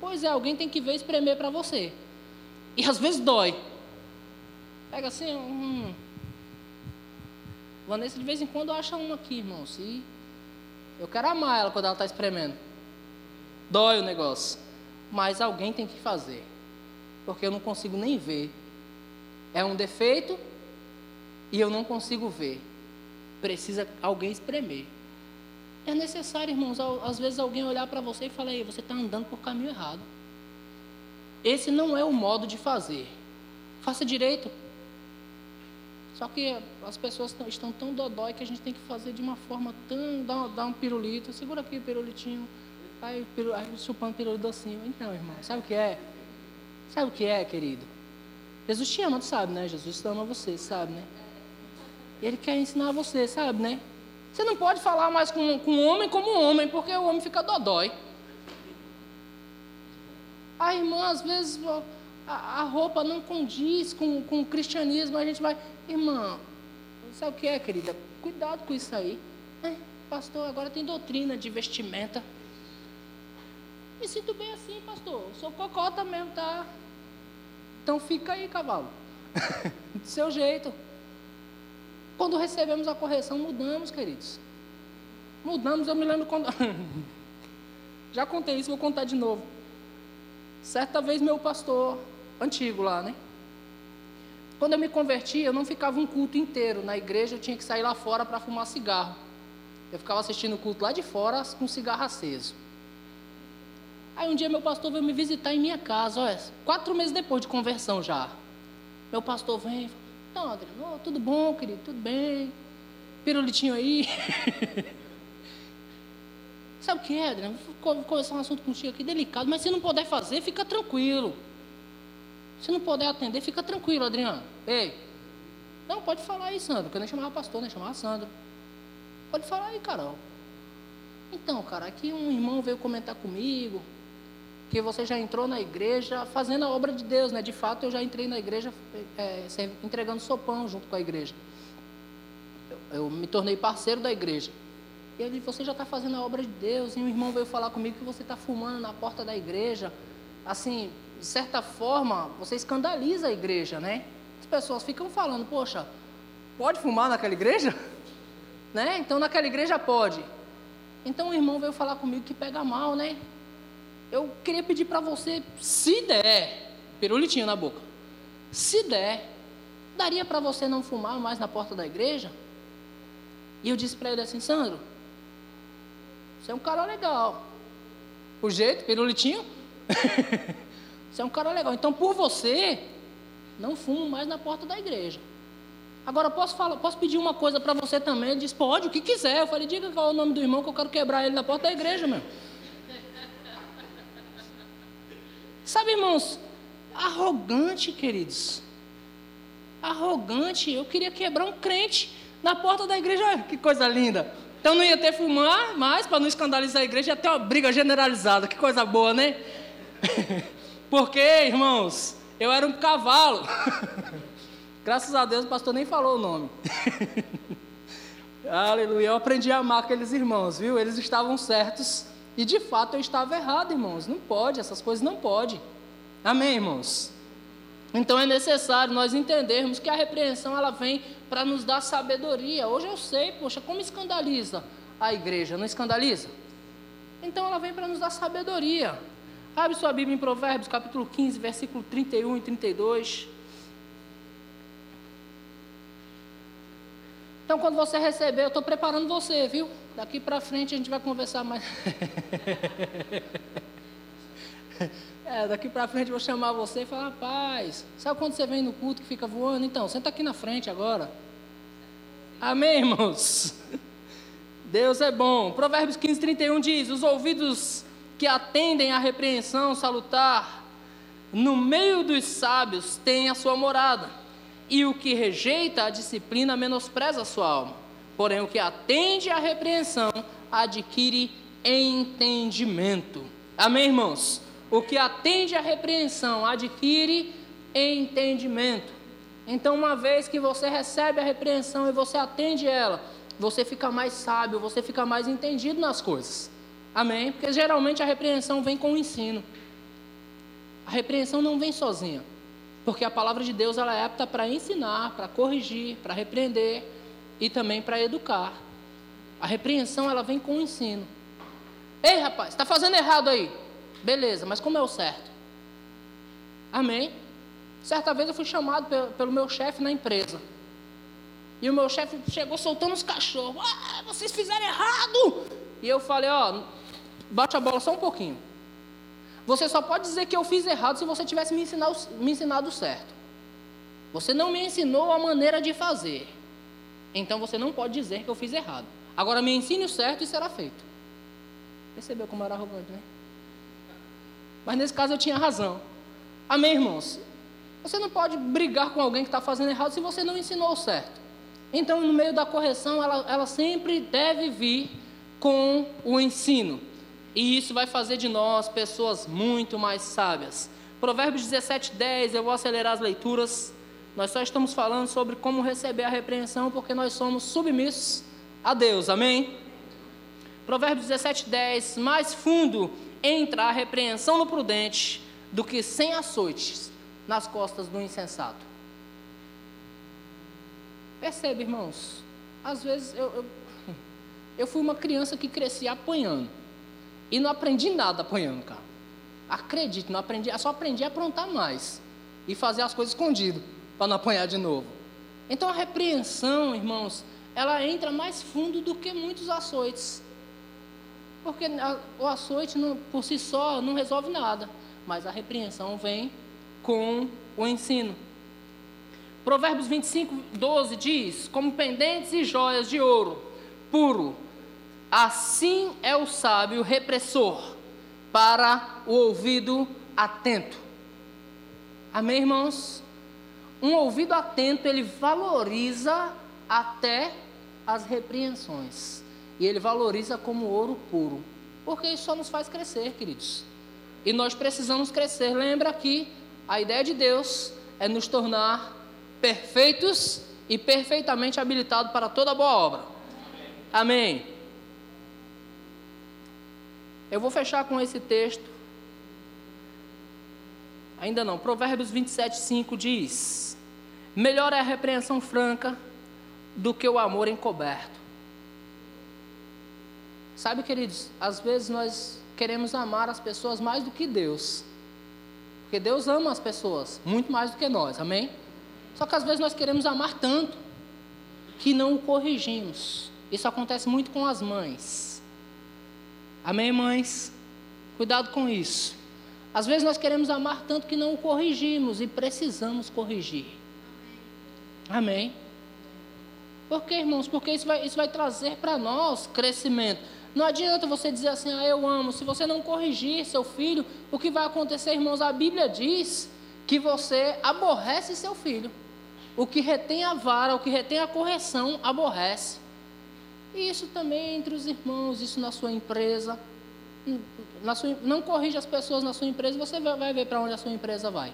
Pois é, alguém tem que ver espremer para você. E às vezes dói. Pega assim, hum, Vanessa de vez em quando acha uma aqui, irmãos. E Eu quero amar ela quando ela está espremendo. Dói o negócio. Mas alguém tem que fazer. Porque eu não consigo nem ver. É um defeito e eu não consigo ver. Precisa alguém espremer. É necessário, irmãos, às vezes alguém olhar para você e falar: Ei, você está andando por caminho errado. Esse não é o modo de fazer. Faça direito. Só que as pessoas estão tão dodói que a gente tem que fazer de uma forma tão. dar, um pirulito. Segura aqui o pirulitinho. Aí, aí chupando pirulito docinho. Então, irmão, sabe o que é? Sabe o que é, querido? Jesus te ama, tu sabe, né? Jesus ama você, sabe, né? Ele quer ensinar você, sabe, né? Você não pode falar mais com, com o homem como homem, porque o homem fica dodói. A irmã, às vezes, a, a roupa não condiz com, com o cristianismo, a gente vai, irmã, sabe o que é, querida? Cuidado com isso aí. É, pastor, agora tem doutrina de vestimenta. Me sinto bem assim, pastor. Sou cocota mesmo, tá? Então fica aí, cavalo. Do seu jeito. Quando recebemos a correção, mudamos, queridos. Mudamos, eu me lembro quando. Já contei isso, vou contar de novo. Certa vez, meu pastor, antigo lá, né? Quando eu me converti, eu não ficava um culto inteiro na igreja, eu tinha que sair lá fora para fumar cigarro. Eu ficava assistindo o culto lá de fora com cigarro aceso. Aí um dia meu pastor veio me visitar em minha casa, olha, quatro meses depois de conversão já. Meu pastor vem e fala, não, Adriano, tudo bom, querido, tudo bem. Pirulitinho aí. Sabe o que é, Adriano? Vou conversar um assunto contigo aqui delicado, mas se não puder fazer, fica tranquilo. Se não puder atender, fica tranquilo, Adriano. Ei, não, pode falar aí, Sandro, que eu nem chamava pastor, nem chamava Sandro. Pode falar aí, Carol. Então, cara, aqui um irmão veio comentar comigo que você já entrou na igreja fazendo a obra de Deus, né? De fato, eu já entrei na igreja é, entregando sopão junto com a igreja. Eu, eu me tornei parceiro da igreja. E ele, você já está fazendo a obra de Deus. E um irmão veio falar comigo que você está fumando na porta da igreja. Assim, de certa forma, você escandaliza a igreja, né? As pessoas ficam falando, poxa, pode fumar naquela igreja? Né? Então naquela igreja pode. Então o irmão veio falar comigo que pega mal, né? Eu queria pedir para você, se der, pirulitinho na boca, se der, daria para você não fumar mais na porta da igreja? E eu disse para ele assim, Sandro, você é um cara legal. O jeito, pirulitinho? Você é um cara legal. Então, por você, não fumo mais na porta da igreja. Agora, posso, falar, posso pedir uma coisa para você também? Ele disse, pode, o que quiser. Eu falei, diga qual é o nome do irmão que eu quero quebrar ele na porta da igreja, meu. Sabe, irmãos, arrogante, queridos. Arrogante. Eu queria quebrar um crente na porta da igreja. Olha que coisa linda. Então não ia ter fumar mais, para não escandalizar a igreja, ia ter uma briga generalizada. Que coisa boa, né? Porque, irmãos, eu era um cavalo. Graças a Deus o pastor nem falou o nome. Aleluia. Eu aprendi a amar aqueles irmãos, viu? Eles estavam certos. E de fato eu estava errado, irmãos. Não pode, essas coisas não pode. Amém, irmãos? Então é necessário nós entendermos que a repreensão ela vem para nos dar sabedoria. Hoje eu sei, poxa, como escandaliza a igreja, não escandaliza? Então ela vem para nos dar sabedoria. Abre sua Bíblia em Provérbios, capítulo 15, versículo 31 e 32. Então, quando você receber, eu estou preparando você, viu? Daqui para frente a gente vai conversar mais. é, daqui para frente eu vou chamar você e falar: rapaz, sabe quando você vem no culto que fica voando? Então, senta aqui na frente agora. Amém, irmãos? Deus é bom. Provérbios 15, 31 diz: Os ouvidos que atendem à repreensão salutar, no meio dos sábios tem a sua morada, e o que rejeita a disciplina menospreza a sua alma. Porém, o que atende à repreensão adquire entendimento. Amém, irmãos? O que atende à repreensão adquire entendimento. Então, uma vez que você recebe a repreensão e você atende ela, você fica mais sábio, você fica mais entendido nas coisas. Amém? Porque geralmente a repreensão vem com o ensino. A repreensão não vem sozinha. Porque a palavra de Deus ela é apta para ensinar, para corrigir, para repreender e também para educar. A repreensão ela vem com o ensino. Ei, rapaz, está fazendo errado aí. Beleza, mas como é o certo? Amém? Certa vez eu fui chamado pelo, meu chefe na empresa. E o meu chefe chegou soltando os cachorros. Ah, vocês fizeram errado! E eu falei, ó, bate a bola só um pouquinho. Você só pode dizer que eu fiz errado se você tivesse me ensinado, me ensinado certo. Você não me ensinou a maneira de fazer. Então você não pode dizer que eu fiz errado. Agora me ensine o certo e será feito. Percebeu como era arrogante, né? Mas nesse caso eu tinha razão. Amém, irmãos? Você não pode brigar com alguém que está fazendo errado se você não ensinou o certo. Então, no meio da correção, ela, ela sempre deve vir com o ensino. E isso vai fazer de nós pessoas muito mais sábias. Provérbios 17, 10, eu vou acelerar as leituras. Nós só estamos falando sobre como receber a repreensão, porque nós somos submissos a Deus, amém? Provérbios 17, 10, mais fundo entra a repreensão no prudente do que sem açoites nas costas do insensato. Percebe, irmãos? Às vezes eu, eu, eu fui uma criança que cresci apanhando. E não aprendi nada apanhando, cara. Acredite, não aprendi, só aprendi a aprontar mais. E fazer as coisas escondido, para não apanhar de novo. Então a repreensão, irmãos, ela entra mais fundo do que muitos açoites. Porque o açoite não, por si só não resolve nada. Mas a repreensão vem com o ensino. Provérbios 25, 12 diz: Como pendentes e joias de ouro puro Assim é o sábio repressor para o ouvido atento. Amém, irmãos? Um ouvido atento, ele valoriza até as repreensões. E ele valoriza como ouro puro. Porque isso só nos faz crescer, queridos. E nós precisamos crescer. Lembra que a ideia de Deus é nos tornar perfeitos e perfeitamente habilitados para toda boa obra. Amém. Eu vou fechar com esse texto. Ainda não. Provérbios 27, 5 diz: Melhor é a repreensão franca do que o amor encoberto. Sabe, queridos, às vezes nós queremos amar as pessoas mais do que Deus. Porque Deus ama as pessoas muito mais do que nós, amém? Só que às vezes nós queremos amar tanto que não o corrigimos. Isso acontece muito com as mães. Amém, mães? Cuidado com isso. Às vezes nós queremos amar tanto que não o corrigimos e precisamos corrigir. Amém? Por quê, irmãos? Porque isso vai, isso vai trazer para nós crescimento. Não adianta você dizer assim, ah, eu amo. Se você não corrigir seu filho, o que vai acontecer, irmãos? A Bíblia diz que você aborrece seu filho. O que retém a vara, o que retém a correção, aborrece. E isso também entre os irmãos, isso na sua empresa. Na sua, não corrija as pessoas na sua empresa, você vai ver para onde a sua empresa vai.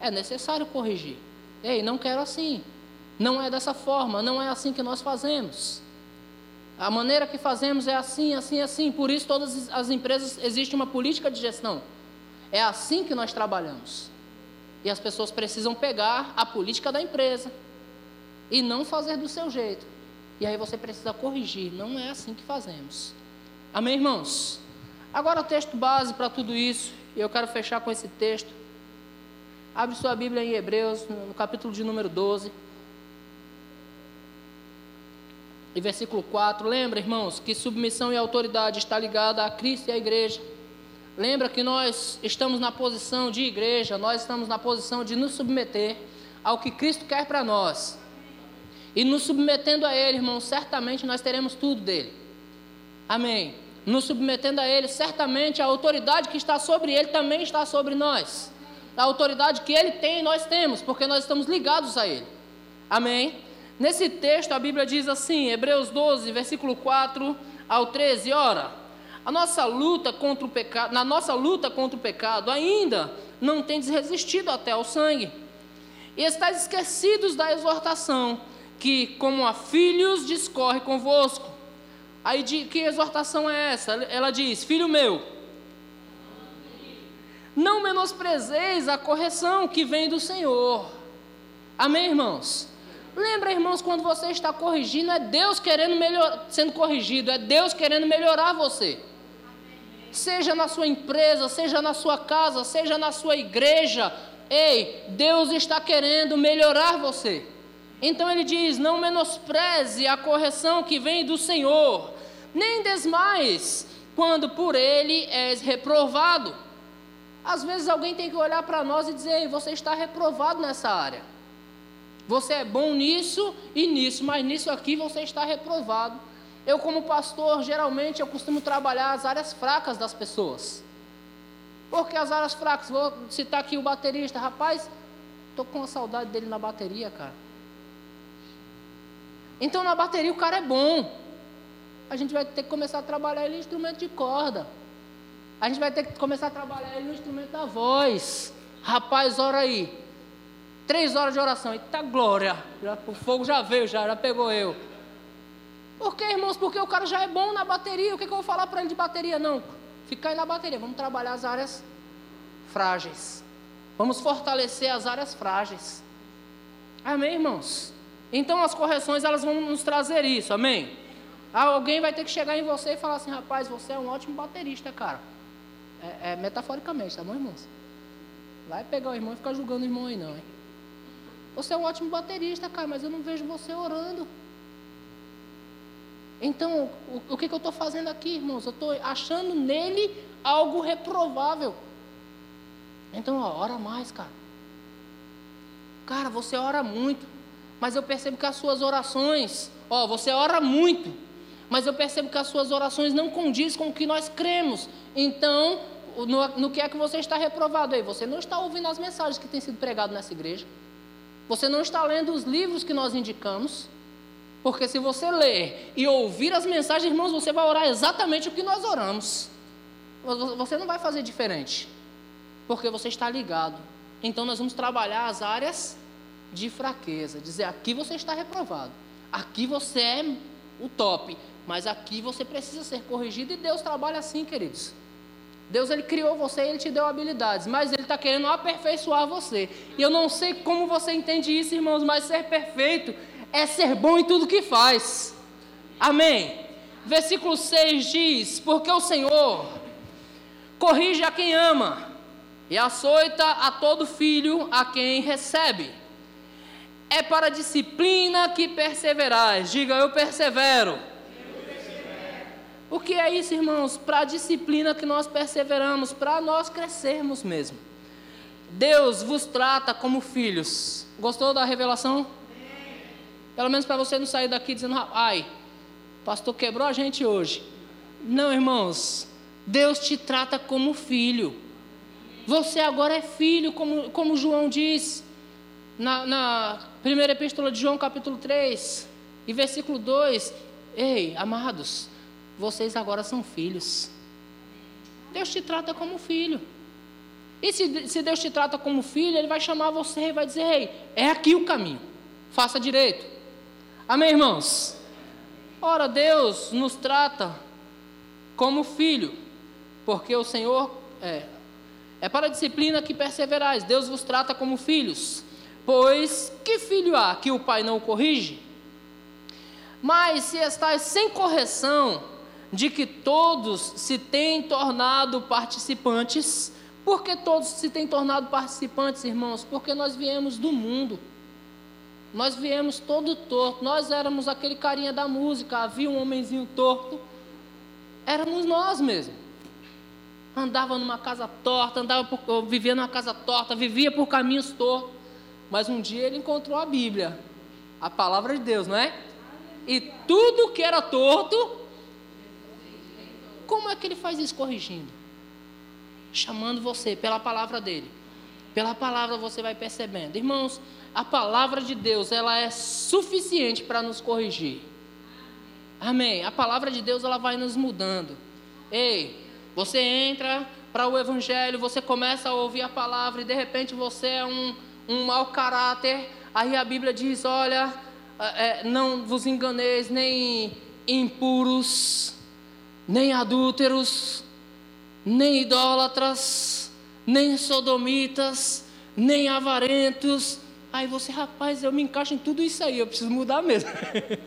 É necessário corrigir. Ei, não quero assim. Não é dessa forma, não é assim que nós fazemos. A maneira que fazemos é assim, assim, assim. Por isso, todas as empresas existe uma política de gestão. É assim que nós trabalhamos. E as pessoas precisam pegar a política da empresa e não fazer do seu jeito. E aí você precisa corrigir. Não é assim que fazemos. Amém, irmãos? Agora o texto base para tudo isso. E eu quero fechar com esse texto. Abre sua Bíblia em Hebreus, no capítulo de número 12. E versículo 4. Lembra, irmãos, que submissão e autoridade está ligada a Cristo e à igreja. Lembra que nós estamos na posição de igreja, nós estamos na posição de nos submeter ao que Cristo quer para nós. E nos submetendo a Ele, irmão, certamente nós teremos tudo dele. Amém. Nos submetendo a Ele, certamente a autoridade que está sobre Ele também está sobre nós. A autoridade que Ele tem, nós temos, porque nós estamos ligados a Ele. Amém. Nesse texto a Bíblia diz assim, Hebreus 12, versículo 4 ao 13, ora, a nossa luta contra o pecado, na nossa luta contra o pecado ainda não tendes resistido até ao sangue. E estáis esquecidos da exortação que, como a filhos, discorre convosco. Aí, de, que exortação é essa? Ela diz: Filho meu, não menosprezeis a correção que vem do Senhor. Amém, irmãos? Lembra, irmãos, quando você está corrigindo, é Deus querendo melhor, sendo corrigido, é Deus querendo melhorar você. Seja na sua empresa, seja na sua casa, seja na sua igreja, ei, Deus está querendo melhorar você. Então ele diz: não menospreze a correção que vem do Senhor, nem desmais quando por ele és reprovado. Às vezes alguém tem que olhar para nós e dizer: você está reprovado nessa área. Você é bom nisso e nisso, mas nisso aqui você está reprovado. Eu, como pastor, geralmente eu costumo trabalhar as áreas fracas das pessoas. Porque as áreas fracas, vou citar aqui o baterista, rapaz, estou com saudade dele na bateria, cara. Então na bateria o cara é bom. A gente vai ter que começar a trabalhar ele no instrumento de corda. A gente vai ter que começar a trabalhar ele no instrumento da voz. Rapaz, ora aí. Três horas de oração. Eita glória. Já, o fogo já veio, já, já pegou eu. Por que, irmãos? Porque o cara já é bom na bateria. O que, que eu vou falar para ele de bateria? Não. Fica aí na bateria. Vamos trabalhar as áreas frágeis. Vamos fortalecer as áreas frágeis. Amém, irmãos? Então as correções elas vão nos trazer isso, amém? Alguém vai ter que chegar em você e falar assim, rapaz, você é um ótimo baterista, cara. É, é metaforicamente, tá bom, irmãos? Vai pegar o irmão e ficar julgando o irmão aí não, hein? Você é um ótimo baterista, cara, mas eu não vejo você orando. Então, o, o que, que eu estou fazendo aqui, irmãos? Eu estou achando nele algo reprovável. Então, ó, ora mais, cara. Cara, você ora muito mas eu percebo que as suas orações, ó, você ora muito, mas eu percebo que as suas orações não condizem com o que nós cremos. Então, no, no que é que você está reprovado aí? Você não está ouvindo as mensagens que têm sido pregadas nessa igreja. Você não está lendo os livros que nós indicamos. Porque se você ler e ouvir as mensagens, irmãos, você vai orar exatamente o que nós oramos. Você não vai fazer diferente. Porque você está ligado. Então nós vamos trabalhar as áreas de fraqueza, dizer aqui você está reprovado, aqui você é o top, mas aqui você precisa ser corrigido e Deus trabalha assim, queridos. Deus ele criou você, ele te deu habilidades, mas ele está querendo aperfeiçoar você. E eu não sei como você entende isso, irmãos, mas ser perfeito é ser bom em tudo que faz. Amém. Versículo 6 diz: Porque o Senhor corrige a quem ama e açoita a todo filho a quem recebe é para disciplina que perseverais. Diga, eu persevero. O que é isso, irmãos? Para a disciplina que nós perseveramos, para nós crescermos mesmo. Deus vos trata como filhos. Gostou da revelação? Pelo menos para você não sair daqui dizendo, ai, pastor quebrou a gente hoje. Não, irmãos. Deus te trata como filho. Você agora é filho, como, como João diz na, na primeira epístola de João, capítulo 3, e versículo 2: Ei, amados, vocês agora são filhos. Deus te trata como filho. E se, se Deus te trata como filho, Ele vai chamar você e vai dizer: Ei, é aqui o caminho, faça direito. Amém, irmãos? Ora, Deus nos trata como filho, porque o Senhor é, é para a disciplina que perseverais. Deus vos trata como filhos. Pois que filho há que o pai não o corrige? Mas se estás sem correção, de que todos se têm tornado participantes, por que todos se têm tornado participantes, irmãos? Porque nós viemos do mundo. Nós viemos todo torto. Nós éramos aquele carinha da música. Havia um homenzinho torto. Éramos nós mesmos. Andava numa casa torta, andava por, vivia numa casa torta, vivia por caminhos tortos. Mas um dia ele encontrou a Bíblia, a palavra de Deus, não é? E tudo que era torto, como é que ele faz isso corrigindo? Chamando você pela palavra dele. Pela palavra você vai percebendo. Irmãos, a palavra de Deus, ela é suficiente para nos corrigir. Amém. A palavra de Deus, ela vai nos mudando. Ei, você entra para o evangelho, você começa a ouvir a palavra e de repente você é um um mau caráter, aí a Bíblia diz: olha, é, não vos enganeis, nem impuros, nem adúlteros, nem idólatras, nem sodomitas, nem avarentos, Aí você, rapaz, eu me encaixo em tudo isso aí, eu preciso mudar mesmo.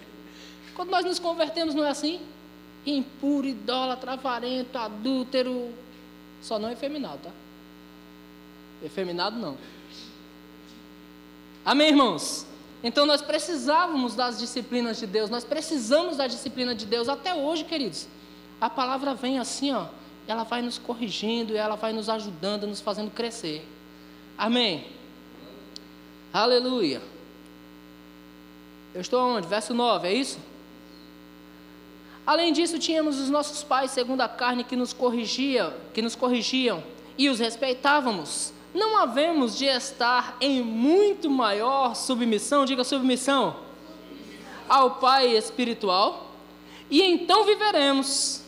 Quando nós nos convertemos, não é assim? Impuro, idólatra, avarento, adúltero. Só não efeminado, tá? Efeminado não. Amém, irmãos? Então nós precisávamos das disciplinas de Deus, nós precisamos da disciplina de Deus até hoje, queridos. A palavra vem assim, ó, ela vai nos corrigindo, ela vai nos ajudando, nos fazendo crescer. Amém. Aleluia. Eu estou onde? Verso 9, é isso? Além disso, tínhamos os nossos pais segundo a carne que nos corrigia, que nos corrigiam e os respeitávamos não havemos de estar em muito maior submissão, diga submissão, ao Pai espiritual, e então viveremos,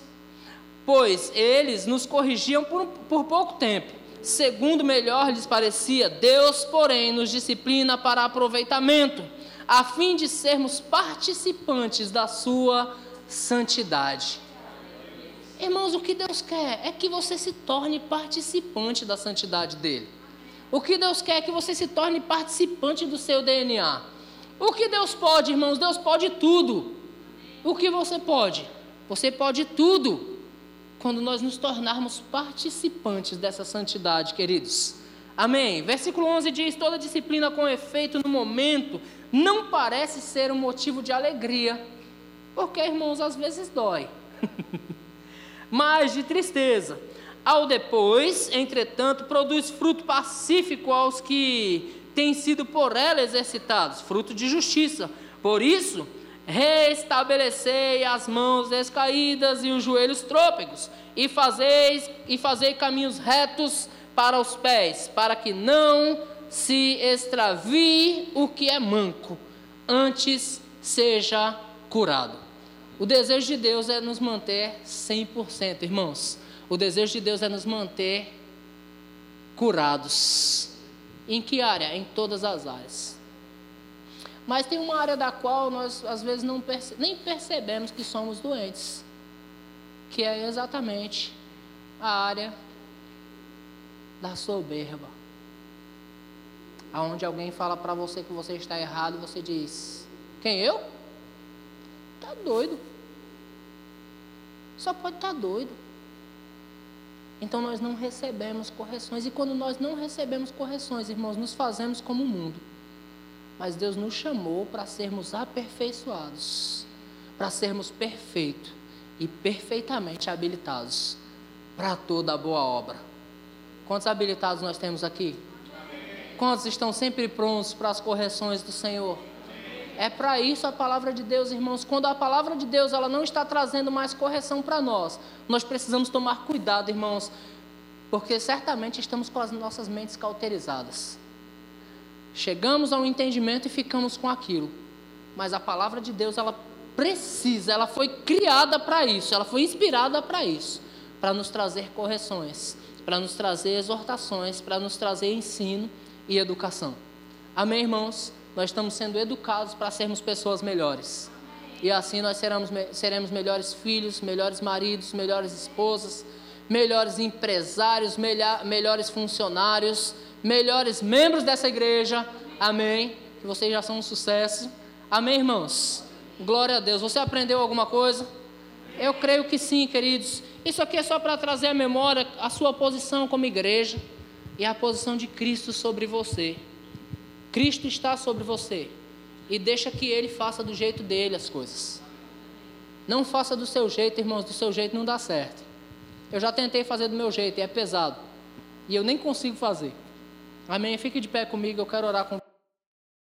pois eles nos corrigiam por, por pouco tempo, segundo melhor lhes parecia, Deus, porém, nos disciplina para aproveitamento, a fim de sermos participantes da sua santidade. Irmãos, o que Deus quer é que você se torne participante da santidade dele. O que Deus quer é que você se torne participante do seu DNA. O que Deus pode, irmãos? Deus pode tudo. O que você pode? Você pode tudo. Quando nós nos tornarmos participantes dessa santidade, queridos. Amém. Versículo 11 diz: Toda disciplina com efeito no momento não parece ser um motivo de alegria, porque, irmãos, às vezes dói, mas de tristeza ao depois, entretanto, produz fruto pacífico aos que têm sido por ela exercitados, fruto de justiça. Por isso, restabelecei as mãos descaídas e os joelhos trôpegos, e fazeis e fazei caminhos retos para os pés, para que não se extravie o que é manco, antes seja curado. O desejo de Deus é nos manter 100%, irmãos. O desejo de Deus é nos manter curados. Em que área? Em todas as áreas. Mas tem uma área da qual nós às vezes não perce nem percebemos que somos doentes, que é exatamente a área da soberba. Aonde alguém fala para você que você está errado, você diz: "Quem eu? Tá doido. Só pode estar tá doido. Então nós não recebemos correções. E quando nós não recebemos correções, irmãos, nos fazemos como o mundo. Mas Deus nos chamou para sermos aperfeiçoados, para sermos perfeitos e perfeitamente habilitados para toda a boa obra. Quantos habilitados nós temos aqui? Quantos estão sempre prontos para as correções do Senhor? É para isso a palavra de Deus, irmãos. Quando a palavra de Deus ela não está trazendo mais correção para nós, nós precisamos tomar cuidado, irmãos, porque certamente estamos com as nossas mentes cauterizadas. Chegamos ao entendimento e ficamos com aquilo. Mas a palavra de Deus, ela precisa, ela foi criada para isso, ela foi inspirada para isso, para nos trazer correções, para nos trazer exortações, para nos trazer ensino e educação. Amém, irmãos? nós estamos sendo educados para sermos pessoas melhores. E assim nós seremos, seremos melhores filhos, melhores maridos, melhores esposas, melhores empresários, melhores funcionários, melhores membros dessa igreja. Amém. Que vocês já são um sucesso. Amém, irmãos? Glória a Deus. Você aprendeu alguma coisa? Eu creio que sim, queridos. Isso aqui é só para trazer à memória a sua posição como igreja e a posição de Cristo sobre você. Cristo está sobre você. E deixa que Ele faça do jeito dele as coisas. Não faça do seu jeito, irmãos, do seu jeito não dá certo. Eu já tentei fazer do meu jeito e é pesado. E eu nem consigo fazer. Amém? Fique de pé comigo, eu quero orar com